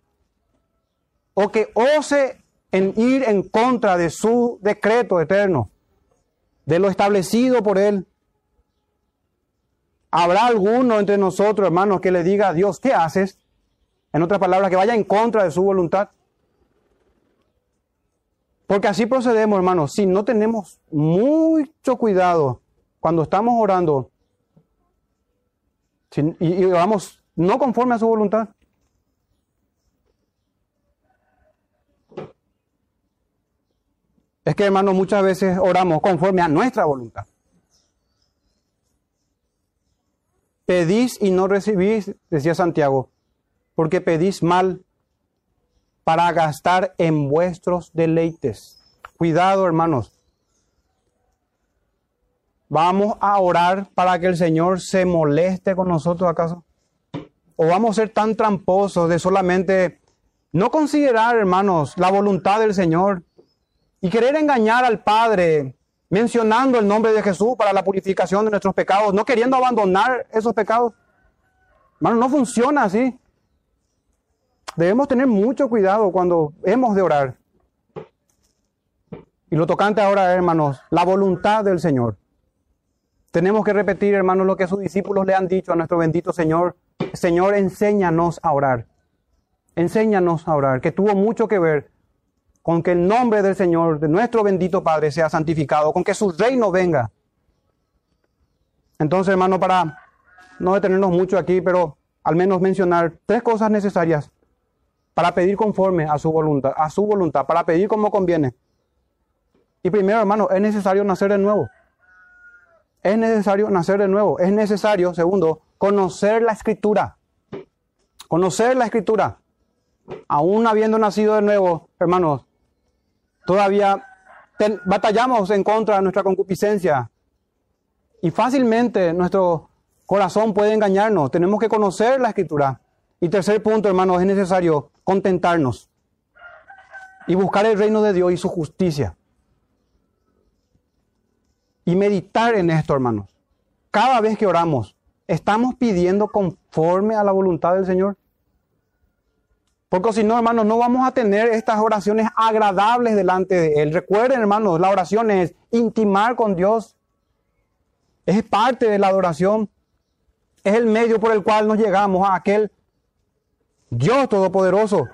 ¿O que ose en ir en contra de su decreto eterno, de lo establecido por Él? ¿Habrá alguno entre nosotros, hermanos, que le diga a Dios, ¿qué haces? En otras palabras, que vaya en contra de su voluntad. Porque así procedemos, hermanos. Si no tenemos mucho cuidado cuando estamos orando y, oramos no conforme a su voluntad. Es que, hermanos, muchas veces oramos conforme a nuestra voluntad. Pedís y no recibís, decía Santiago, porque pedís mal para gastar en vuestros deleites. Cuidado, hermanos. ¿Vamos a orar para que el Señor se moleste con nosotros acaso? ¿O vamos a ser tan tramposos de solamente no considerar, hermanos, la voluntad del Señor y querer engañar al Padre mencionando el nombre de Jesús para la purificación de nuestros pecados, no queriendo abandonar esos pecados? Hermanos, no funciona así. Debemos tener mucho cuidado cuando hemos de orar. Y lo tocante ahora, hermanos, la voluntad del Señor. Tenemos que repetir, hermanos, lo que sus discípulos le han dicho a nuestro bendito Señor. Señor, enséñanos a orar. Enséñanos a orar, que tuvo mucho que ver con que el nombre del Señor, de nuestro bendito Padre, sea santificado, con que su reino venga. Entonces, hermano, para no detenernos mucho aquí, pero al menos mencionar tres cosas necesarias para pedir conforme a su voluntad, a su voluntad, para pedir como conviene. Y primero, hermano, es necesario nacer de nuevo. Es necesario nacer de nuevo. Es necesario, segundo, conocer la escritura. Conocer la escritura. Aún habiendo nacido de nuevo, hermanos, todavía batallamos en contra de nuestra concupiscencia. Y fácilmente nuestro corazón puede engañarnos. Tenemos que conocer la escritura. Y tercer punto, hermanos, es necesario contentarnos y buscar el reino de Dios y su justicia. Y meditar en esto, hermanos. Cada vez que oramos, ¿estamos pidiendo conforme a la voluntad del Señor? Porque si no, hermanos, no vamos a tener estas oraciones agradables delante de Él. Recuerden, hermanos, la oración es intimar con Dios. Es parte de la adoración. Es el medio por el cual nos llegamos a aquel Dios Todopoderoso.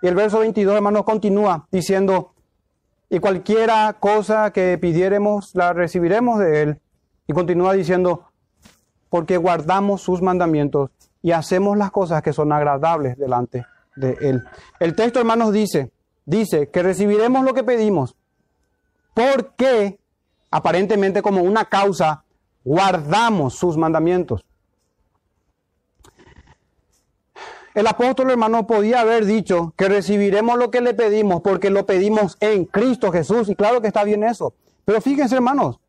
Y el verso 22, hermanos, continúa diciendo, y cualquiera cosa que pidiéremos, la recibiremos de Él. Y continúa diciendo, porque guardamos sus mandamientos y hacemos las cosas que son agradables delante El texto, hermanos, dice, dice que recibiremos lo que pedimos, porque aparentemente como una causa guardamos sus mandamientos. El apóstol hermano podía haber dicho que recibiremos lo que le pedimos porque lo pedimos en Cristo Jesús. Y claro que está bien eso. Pero fíjense hermanos,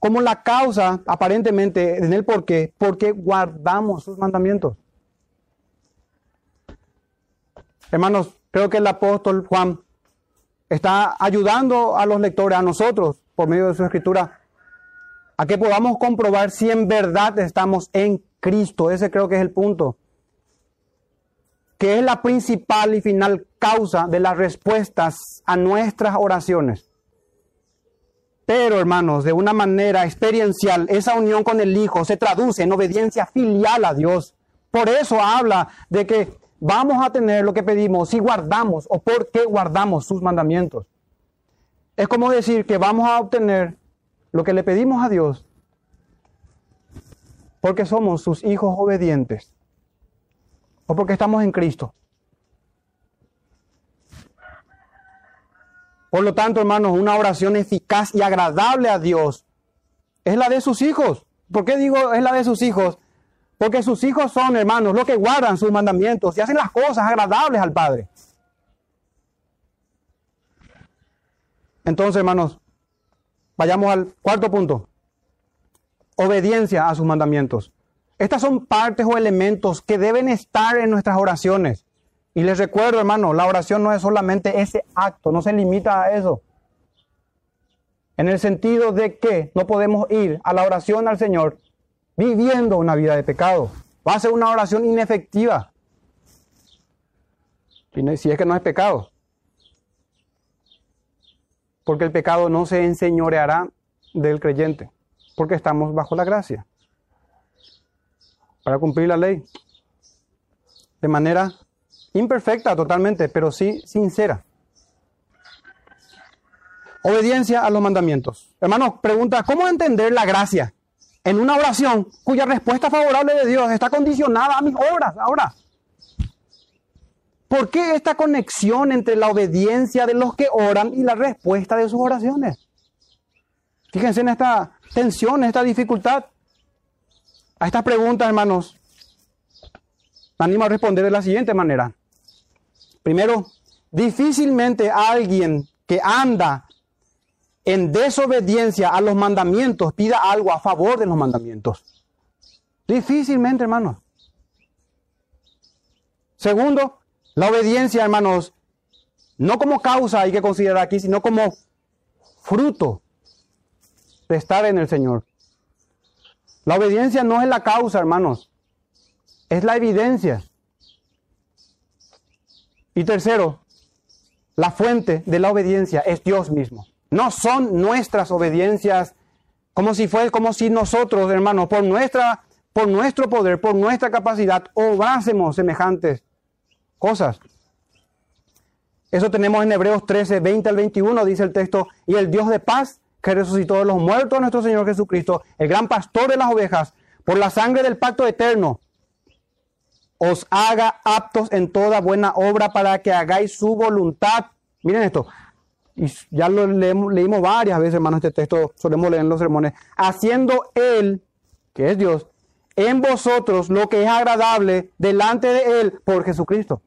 como la causa aparentemente en el por qué, porque guardamos sus mandamientos. Hermanos, creo que el apóstol Juan está ayudando a los lectores, a nosotros, por medio de su escritura, a que podamos comprobar si en verdad estamos en Cristo. Ese creo que es el punto que es la principal y final causa de las respuestas a nuestras oraciones. Pero, hermanos, de una manera experiencial, esa unión con el Hijo se traduce en obediencia filial a Dios. Por eso habla de que vamos a tener lo que pedimos si guardamos o por qué guardamos sus mandamientos. Es como decir que vamos a obtener lo que le pedimos a Dios porque somos sus hijos obedientes o porque estamos en Cristo. Por lo tanto, hermanos, una oración eficaz y agradable a Dios es la de sus hijos. ¿Por qué digo es la de sus hijos? Porque sus hijos son, hermanos, los que guardan sus mandamientos y hacen las cosas agradables al Padre. Entonces, hermanos, vayamos al cuarto punto. obediencia a sus mandamientos. Estas son partes o elementos que deben estar en nuestras oraciones. Y les recuerdo, hermano, la oración no es solamente ese acto, no se limita a eso. En el sentido de que no podemos ir a la oración al Señor viviendo una vida de pecado. Va a ser una oración inefectiva. Si es que no es pecado. Porque el pecado no se enseñoreará del creyente. Porque estamos bajo la gracia. Para cumplir la ley. De manera imperfecta totalmente, pero sí sincera. Obediencia a los mandamientos. Hermanos, pregunta, ¿cómo entender la gracia en una oración cuya respuesta favorable de Dios está condicionada a mis obras ahora? ¿Por qué esta conexión entre la obediencia de los que oran y la respuesta de sus oraciones? Fíjense en esta tensión, en esta dificultad. A esta pregunta, hermanos, me animo a responder de la siguiente manera. Primero, difícilmente alguien que anda en desobediencia a los mandamientos pida algo a favor de los mandamientos. Difícilmente, hermanos. Segundo, la obediencia, hermanos, no como causa hay que considerar aquí, sino como fruto de estar en el Señor. La obediencia no es la causa, hermanos, es la evidencia. Y tercero, la fuente de la obediencia es Dios mismo. No son nuestras obediencias como si fue como si nosotros, hermanos, por nuestra por nuestro poder, por nuestra capacidad obrásemos semejantes cosas. Eso tenemos en Hebreos 13, 20 al 21, dice el texto, y el Dios de paz que resucitó de los muertos nuestro Señor Jesucristo, el gran pastor de las ovejas, por la sangre del pacto eterno, os haga aptos en toda buena obra para que hagáis su voluntad. Miren esto, y ya lo leímos, varias veces, hermanos, este texto solemos leer en los sermones, haciendo Él, que es Dios, en vosotros lo que es agradable delante de Él por Jesucristo.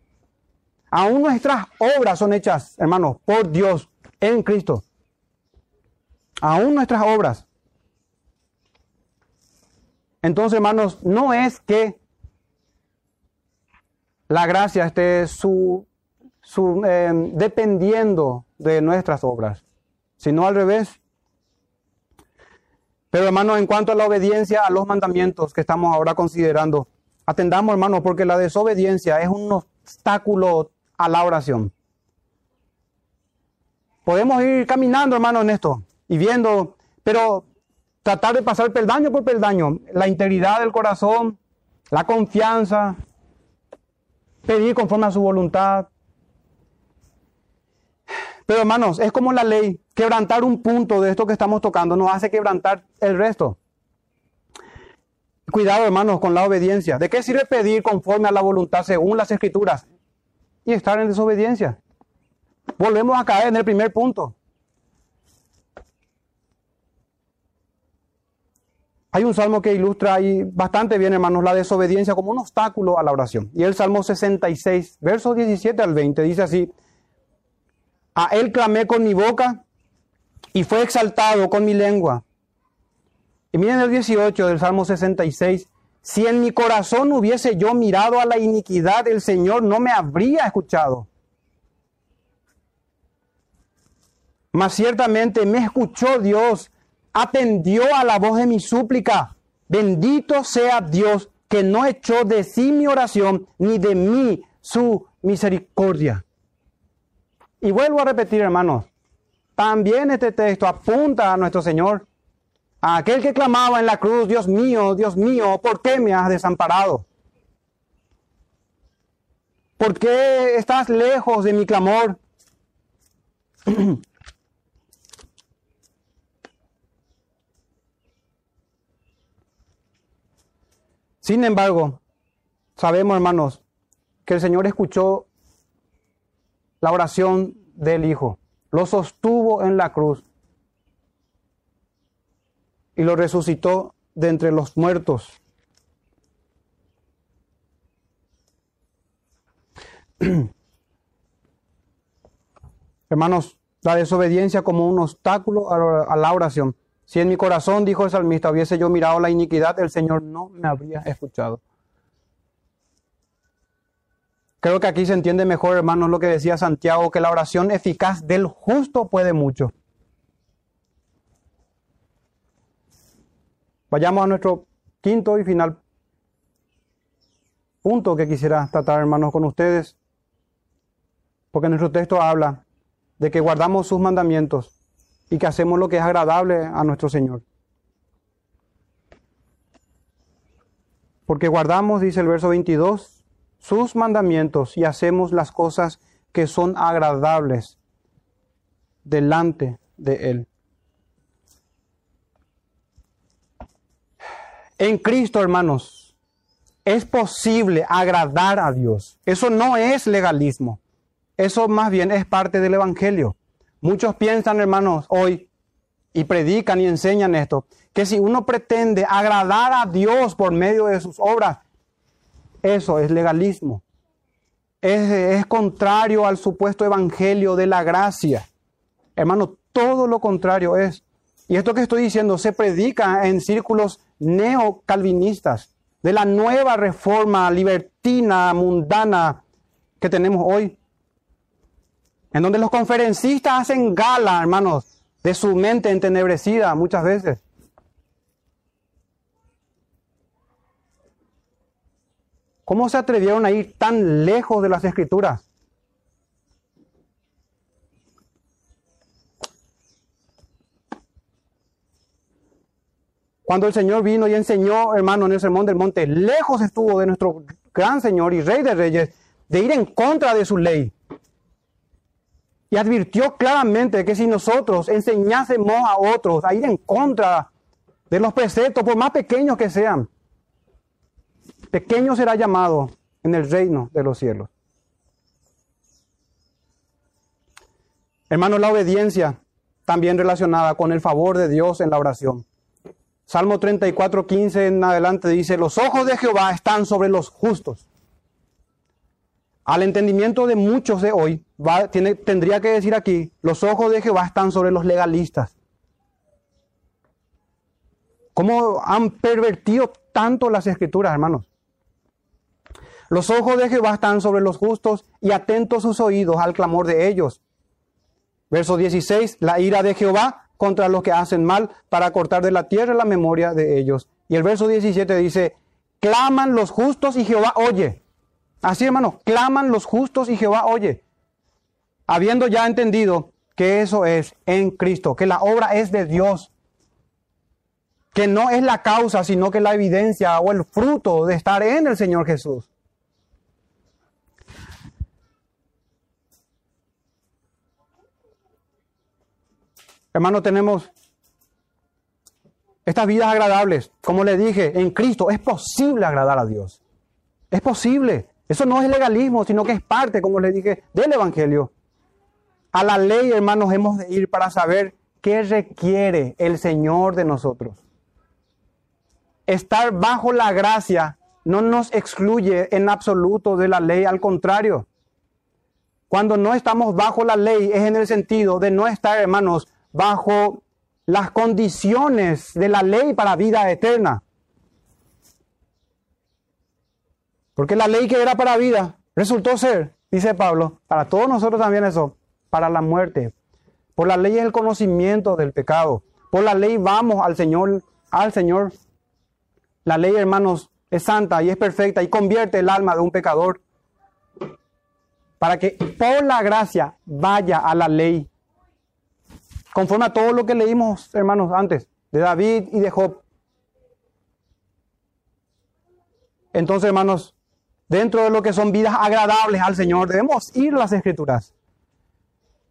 Aún nuestras obras son hechas, hermanos, por Dios en Cristo. Aún nuestras obras. Entonces, hermanos, no es que la gracia esté su, su, em, dependiendo de nuestras obras, sino al revés. Pero hermano, en cuanto a la obediencia a los mandamientos que estamos ahora considerando, atendamos hermano, porque la desobediencia es un obstáculo a la oración. Podemos ir caminando hermano en esto y viendo, pero tratar de pasar peldaño por peldaño, la integridad del corazón, la confianza, pedir conforme a su voluntad, pero hermanos, es como la ley. Quebrantar un punto de esto que estamos tocando nos hace quebrantar el resto. Cuidado, hermanos, con la obediencia. ¿De qué sirve pedir conforme a la voluntad según las escrituras y estar en desobediencia? Volvemos a caer en el primer punto. Hay un salmo que ilustra ahí bastante bien, hermanos, la desobediencia como un obstáculo a la oración. Y el Salmo 66, versos 17 al 20, dice así, a él clamé con mi boca y fue exaltado con mi lengua. Y miren el 18 del Salmo 66. Si en mi corazón hubiese yo mirado a la iniquidad, el Señor no me habría escuchado. Mas ciertamente me escuchó Dios, atendió a la voz de mi súplica. Bendito sea Dios que no echó de sí mi oración, ni de mí su misericordia. Y vuelvo a repetir, hermanos, también este texto apunta a nuestro Señor, a aquel que clamaba en la cruz, Dios mío, Dios mío, ¿por qué me has desamparado? ¿Por qué estás lejos de mi clamor? Sin embargo, sabemos, hermanos, que el Señor escuchó la oración del Hijo. Lo sostuvo en la cruz y lo resucitó de entre los muertos. Hermanos, la desobediencia como un obstáculo a la oración Si en mi corazón, dijo el salmista, hubiese yo mirado la iniquidad, el Señor no me habría escuchado. Creo que aquí se entiende mejor, hermanos, lo que decía Santiago, que la oración eficaz del justo puede mucho. Vayamos a nuestro quinto y final punto que quisiera tratar, hermanos, con ustedes, porque nuestro texto habla de que guardamos sus mandamientos y que hacemos lo que es agradable a nuestro Señor. Porque guardamos, dice el verso 22, sus mandamientos y hacemos las cosas que son agradables delante de Él. En Cristo, hermanos, es posible agradar a Dios. Eso no es legalismo. Eso más bien es parte del Evangelio. Muchos piensan, hermanos, hoy, y predican y enseñan esto, que si uno pretende agradar a Dios por medio de sus obras, eso es legalismo. Es, contrario al supuesto evangelio de la gracia. Hermano, todo lo contrario es. Y esto que estoy diciendo se predica en círculos neocalvinistas, de la nueva reforma libertina, mundana que tenemos hoy, en donde los conferencistas hacen gala, hermanos, de su mente entenebrecida muchas veces. ¿Cómo se atrevieron a ir tan lejos de las escrituras? Cuando el Señor vino y enseñó, hermano, en el sermón del monte, lejos estuvo de nuestro gran Señor y Rey de Reyes de ir en contra de su ley. Y advirtió claramente que si nosotros enseñásemos a otros a ir en contra de los preceptos, por más pequeños que sean, pequeño será llamado en el reino de los cielos. Hermano, la obediencia también relacionada con el favor de Dios en la oración. Salmo 34, 15 en adelante dice, los ojos de Jehová están sobre los justos. Al entendimiento de muchos de hoy, tendría que decir aquí, los ojos de Jehová están sobre los legalistas. ¿Cómo han pervertido tanto las escrituras, hermanos? Los ojos de Jehová están sobre los justos y atentos sus oídos al clamor de ellos. Verso 16, la ira de Jehová contra los que hacen mal para cortar de la tierra la memoria de ellos. Y el verso 17 dice, claman los justos y Jehová oye. Así hermano, claman los justos y Jehová oye. Habiendo ya entendido que eso es en Cristo, que la obra es de Dios, que no es la causa, sino que la evidencia o el fruto de estar en el Señor Jesús. Hermano, tenemos estas vidas agradables. Como le dije, en Cristo es posible agradar a Dios. Es posible. Eso no es legalismo, sino que es parte, como le dije, del Evangelio. A la ley, hermanos, hemos de ir para saber qué requiere el Señor de nosotros. Estar bajo la gracia no nos excluye en absoluto de la ley, al contrario. Cuando no estamos bajo la ley es en el sentido de no estar, hermanos, bajo las condiciones de la ley para vida eterna. Porque la ley que era para vida resultó ser, dice Pablo, para todos nosotros también eso, para la muerte. Por la ley es el conocimiento del pecado. Por la ley vamos al Señor, al Señor. La ley, hermanos, es santa y es perfecta y convierte el alma de un pecador para que por la gracia vaya a la ley Conforme a todo lo que leímos, hermanos, antes, de David y de Job. Entonces, hermanos, dentro de lo que son vidas agradables al Señor, debemos ir las escrituras.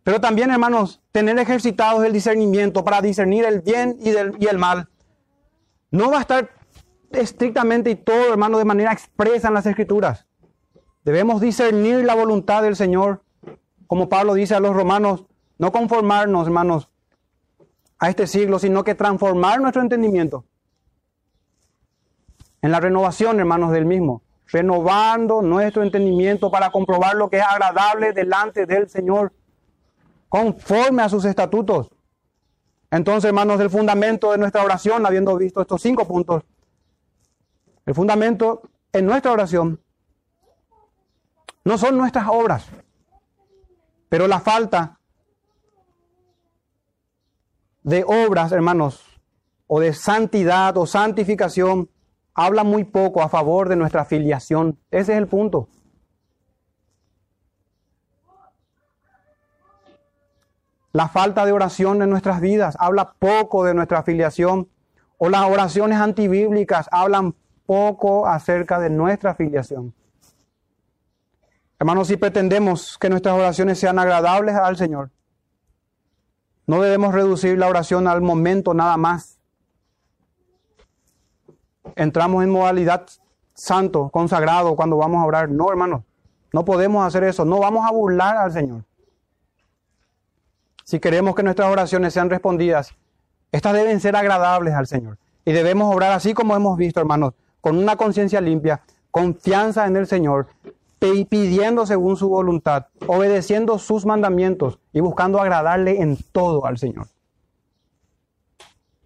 Pero también, hermanos, tener ejercitados el discernimiento para discernir el bien y, y el mal. No va a estar estrictamente y todo, hermano, de manera expresa en las escrituras. Debemos discernir la voluntad del Señor, como Pablo dice a los romanos, no conformarnos, hermanos, a este siglo, sino que transformar nuestro entendimiento. En la renovación, hermanos, del mismo. Renovando nuestro entendimiento para comprobar lo que es agradable delante del Señor, conforme a sus estatutos. Entonces, hermanos, el fundamento de nuestra oración, habiendo visto estos cinco puntos, el fundamento en nuestra oración no son nuestras obras, pero la falta de obras, hermanos, o de santidad o santificación, habla muy poco a favor de nuestra filiación. Ese es el punto. La falta de oración en nuestras vidas habla poco de nuestra afiliación. O las oraciones antibíblicas hablan poco acerca de nuestra afiliación. Hermanos, si pretendemos que nuestras oraciones sean agradables al Señor, no debemos reducir la oración al momento nada más. Entramos en modalidad santo, consagrado, cuando vamos a orar. No, hermanos, no podemos hacer eso. No vamos a burlar al Señor. Si queremos que nuestras oraciones sean respondidas, estas deben ser agradables al Señor. Y debemos obrar así como hemos visto, hermanos, con una conciencia limpia, confianza en el Señor, pidiendo según su voluntad, obedeciendo sus mandamientos y buscando agradarle en todo al Señor.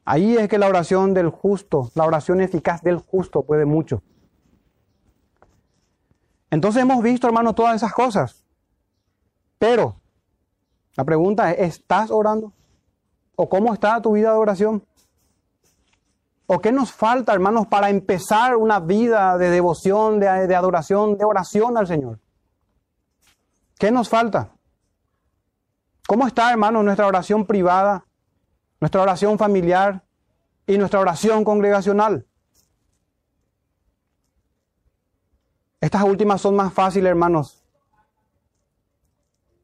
Ahí es que la oración del justo, la oración eficaz del justo puede mucho. Entonces hemos visto, hermanos, todas esas cosas. Pero la pregunta es, ¿estás orando? ¿O cómo está tu vida de oración? ¿O qué nos falta, hermanos, para empezar una vida de devoción, de, adoración, de oración al Señor? ¿Qué nos falta? ¿Cómo está, hermanos, nuestra oración privada, nuestra oración familiar y nuestra oración congregacional? Estas últimas son más fáciles, hermanos,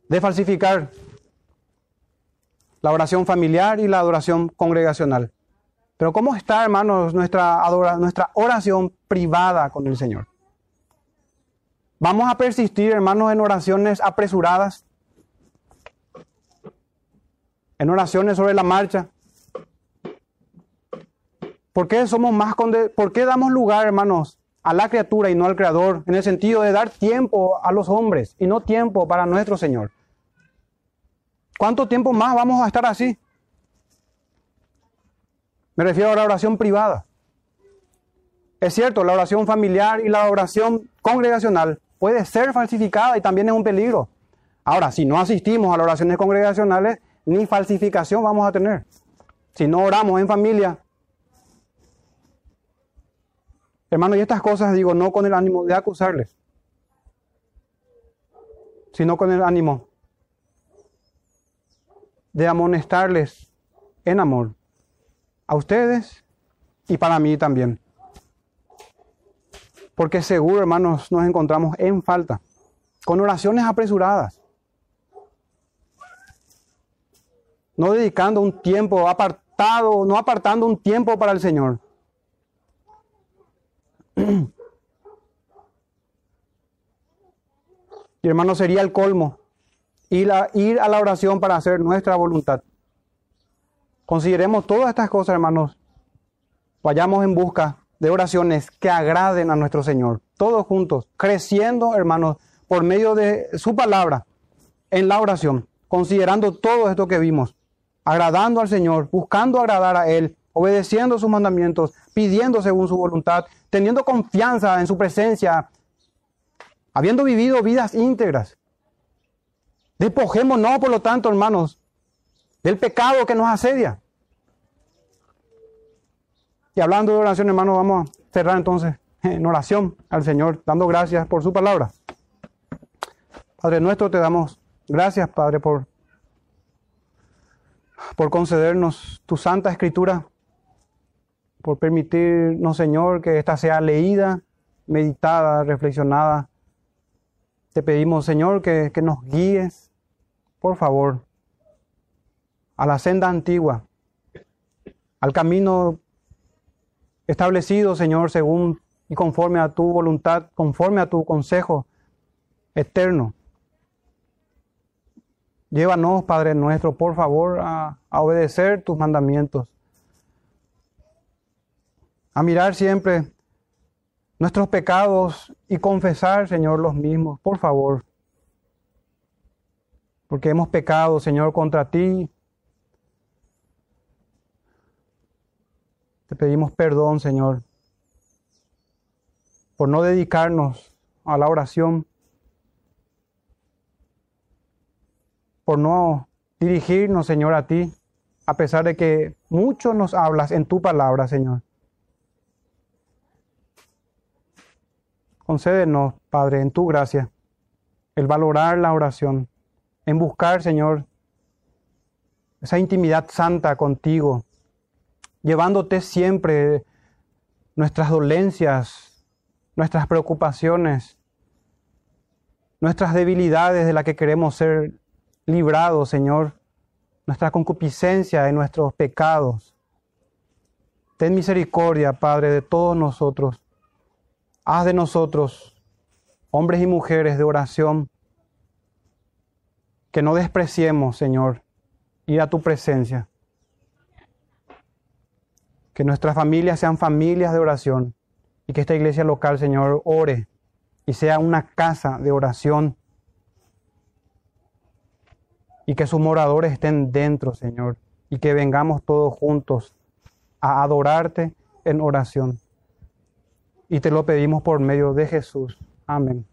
de falsificar la oración familiar y la adoración congregacional. Pero ¿cómo está, hermanos, nuestra, nuestra oración privada con el Señor? ¿Vamos a persistir, hermanos, en oraciones apresuradas? ¿En oraciones sobre la marcha? ¿Por qué somos más ¿Por qué damos lugar, hermanos, a la criatura y no al Creador? En el sentido de dar tiempo a los hombres y no tiempo para nuestro Señor. ¿Cuánto tiempo más vamos a estar así? Me refiero a la oración privada. Es cierto, la oración familiar y la oración congregacional puede ser falsificada y también es un peligro. Ahora, si no asistimos a las oraciones congregacionales, ni falsificación vamos a tener. Si no oramos en familia. Hermano, y estas cosas digo no con el ánimo de acusarles, sino con el ánimo de amonestarles en amor a ustedes y para mí también. Porque seguro, hermanos, nos encontramos en falta, con oraciones apresuradas, no dedicando un tiempo apartado, no apartando un tiempo para el Señor. Y hermano, sería el colmo ir a, ir a la oración para hacer nuestra voluntad. Consideremos todas estas cosas, hermanos. Vayamos en busca de oraciones que agraden a nuestro Señor. Todos juntos, creciendo, hermanos, por medio de su palabra en la oración, considerando todo esto que vimos, agradando al Señor, buscando agradar a Él, obedeciendo sus mandamientos, pidiendo según su voluntad, teniendo confianza en su presencia, habiendo vivido vidas íntegras, Despojémonos, por lo tanto, hermanos, del pecado que nos asedia. Y hablando de oración, hermanos, vamos a cerrar entonces en oración al Señor, dando gracias por su palabra. Padre nuestro, te damos gracias, Padre, por, por concedernos tu santa escritura, por permitirnos, Señor, que ésta sea leída, meditada, reflexionada. Te pedimos, Señor, que, que nos guíes por favor, a la senda antigua, al camino establecido, Señor, según y conforme a tu voluntad, conforme a tu consejo eterno. Llévanos, Padre nuestro, por favor, a, obedecer tus mandamientos, a mirar siempre nuestros pecados y confesar, Señor, los mismos, por favor porque hemos pecado, Señor, contra ti. Pedimos perdón, Señor, por no dedicarnos a la oración, por no dirigirnos, Señor, a ti, a pesar de que mucho nos hablas en tu palabra, Señor. Concédenos, Padre, en tu gracia, el valorar la oración, en buscar, Señor, esa intimidad santa contigo, llevándote siempre nuestras dolencias, nuestras preocupaciones, nuestras debilidades de las que queremos ser librados, Señor, nuestra concupiscencia y nuestros pecados. Ten misericordia, Padre, de todos nosotros. Haz de nosotros hombres y mujeres de oración, que no despreciemos, Señor, ir a tu presencia. Que nuestras familias sean familias de oración y que esta iglesia local, Señor, ore y sea una casa de oración y que sus moradores estén dentro, Señor, y que vengamos todos juntos a adorarte en oración. Y te lo pedimos por medio de Jesús. Amén.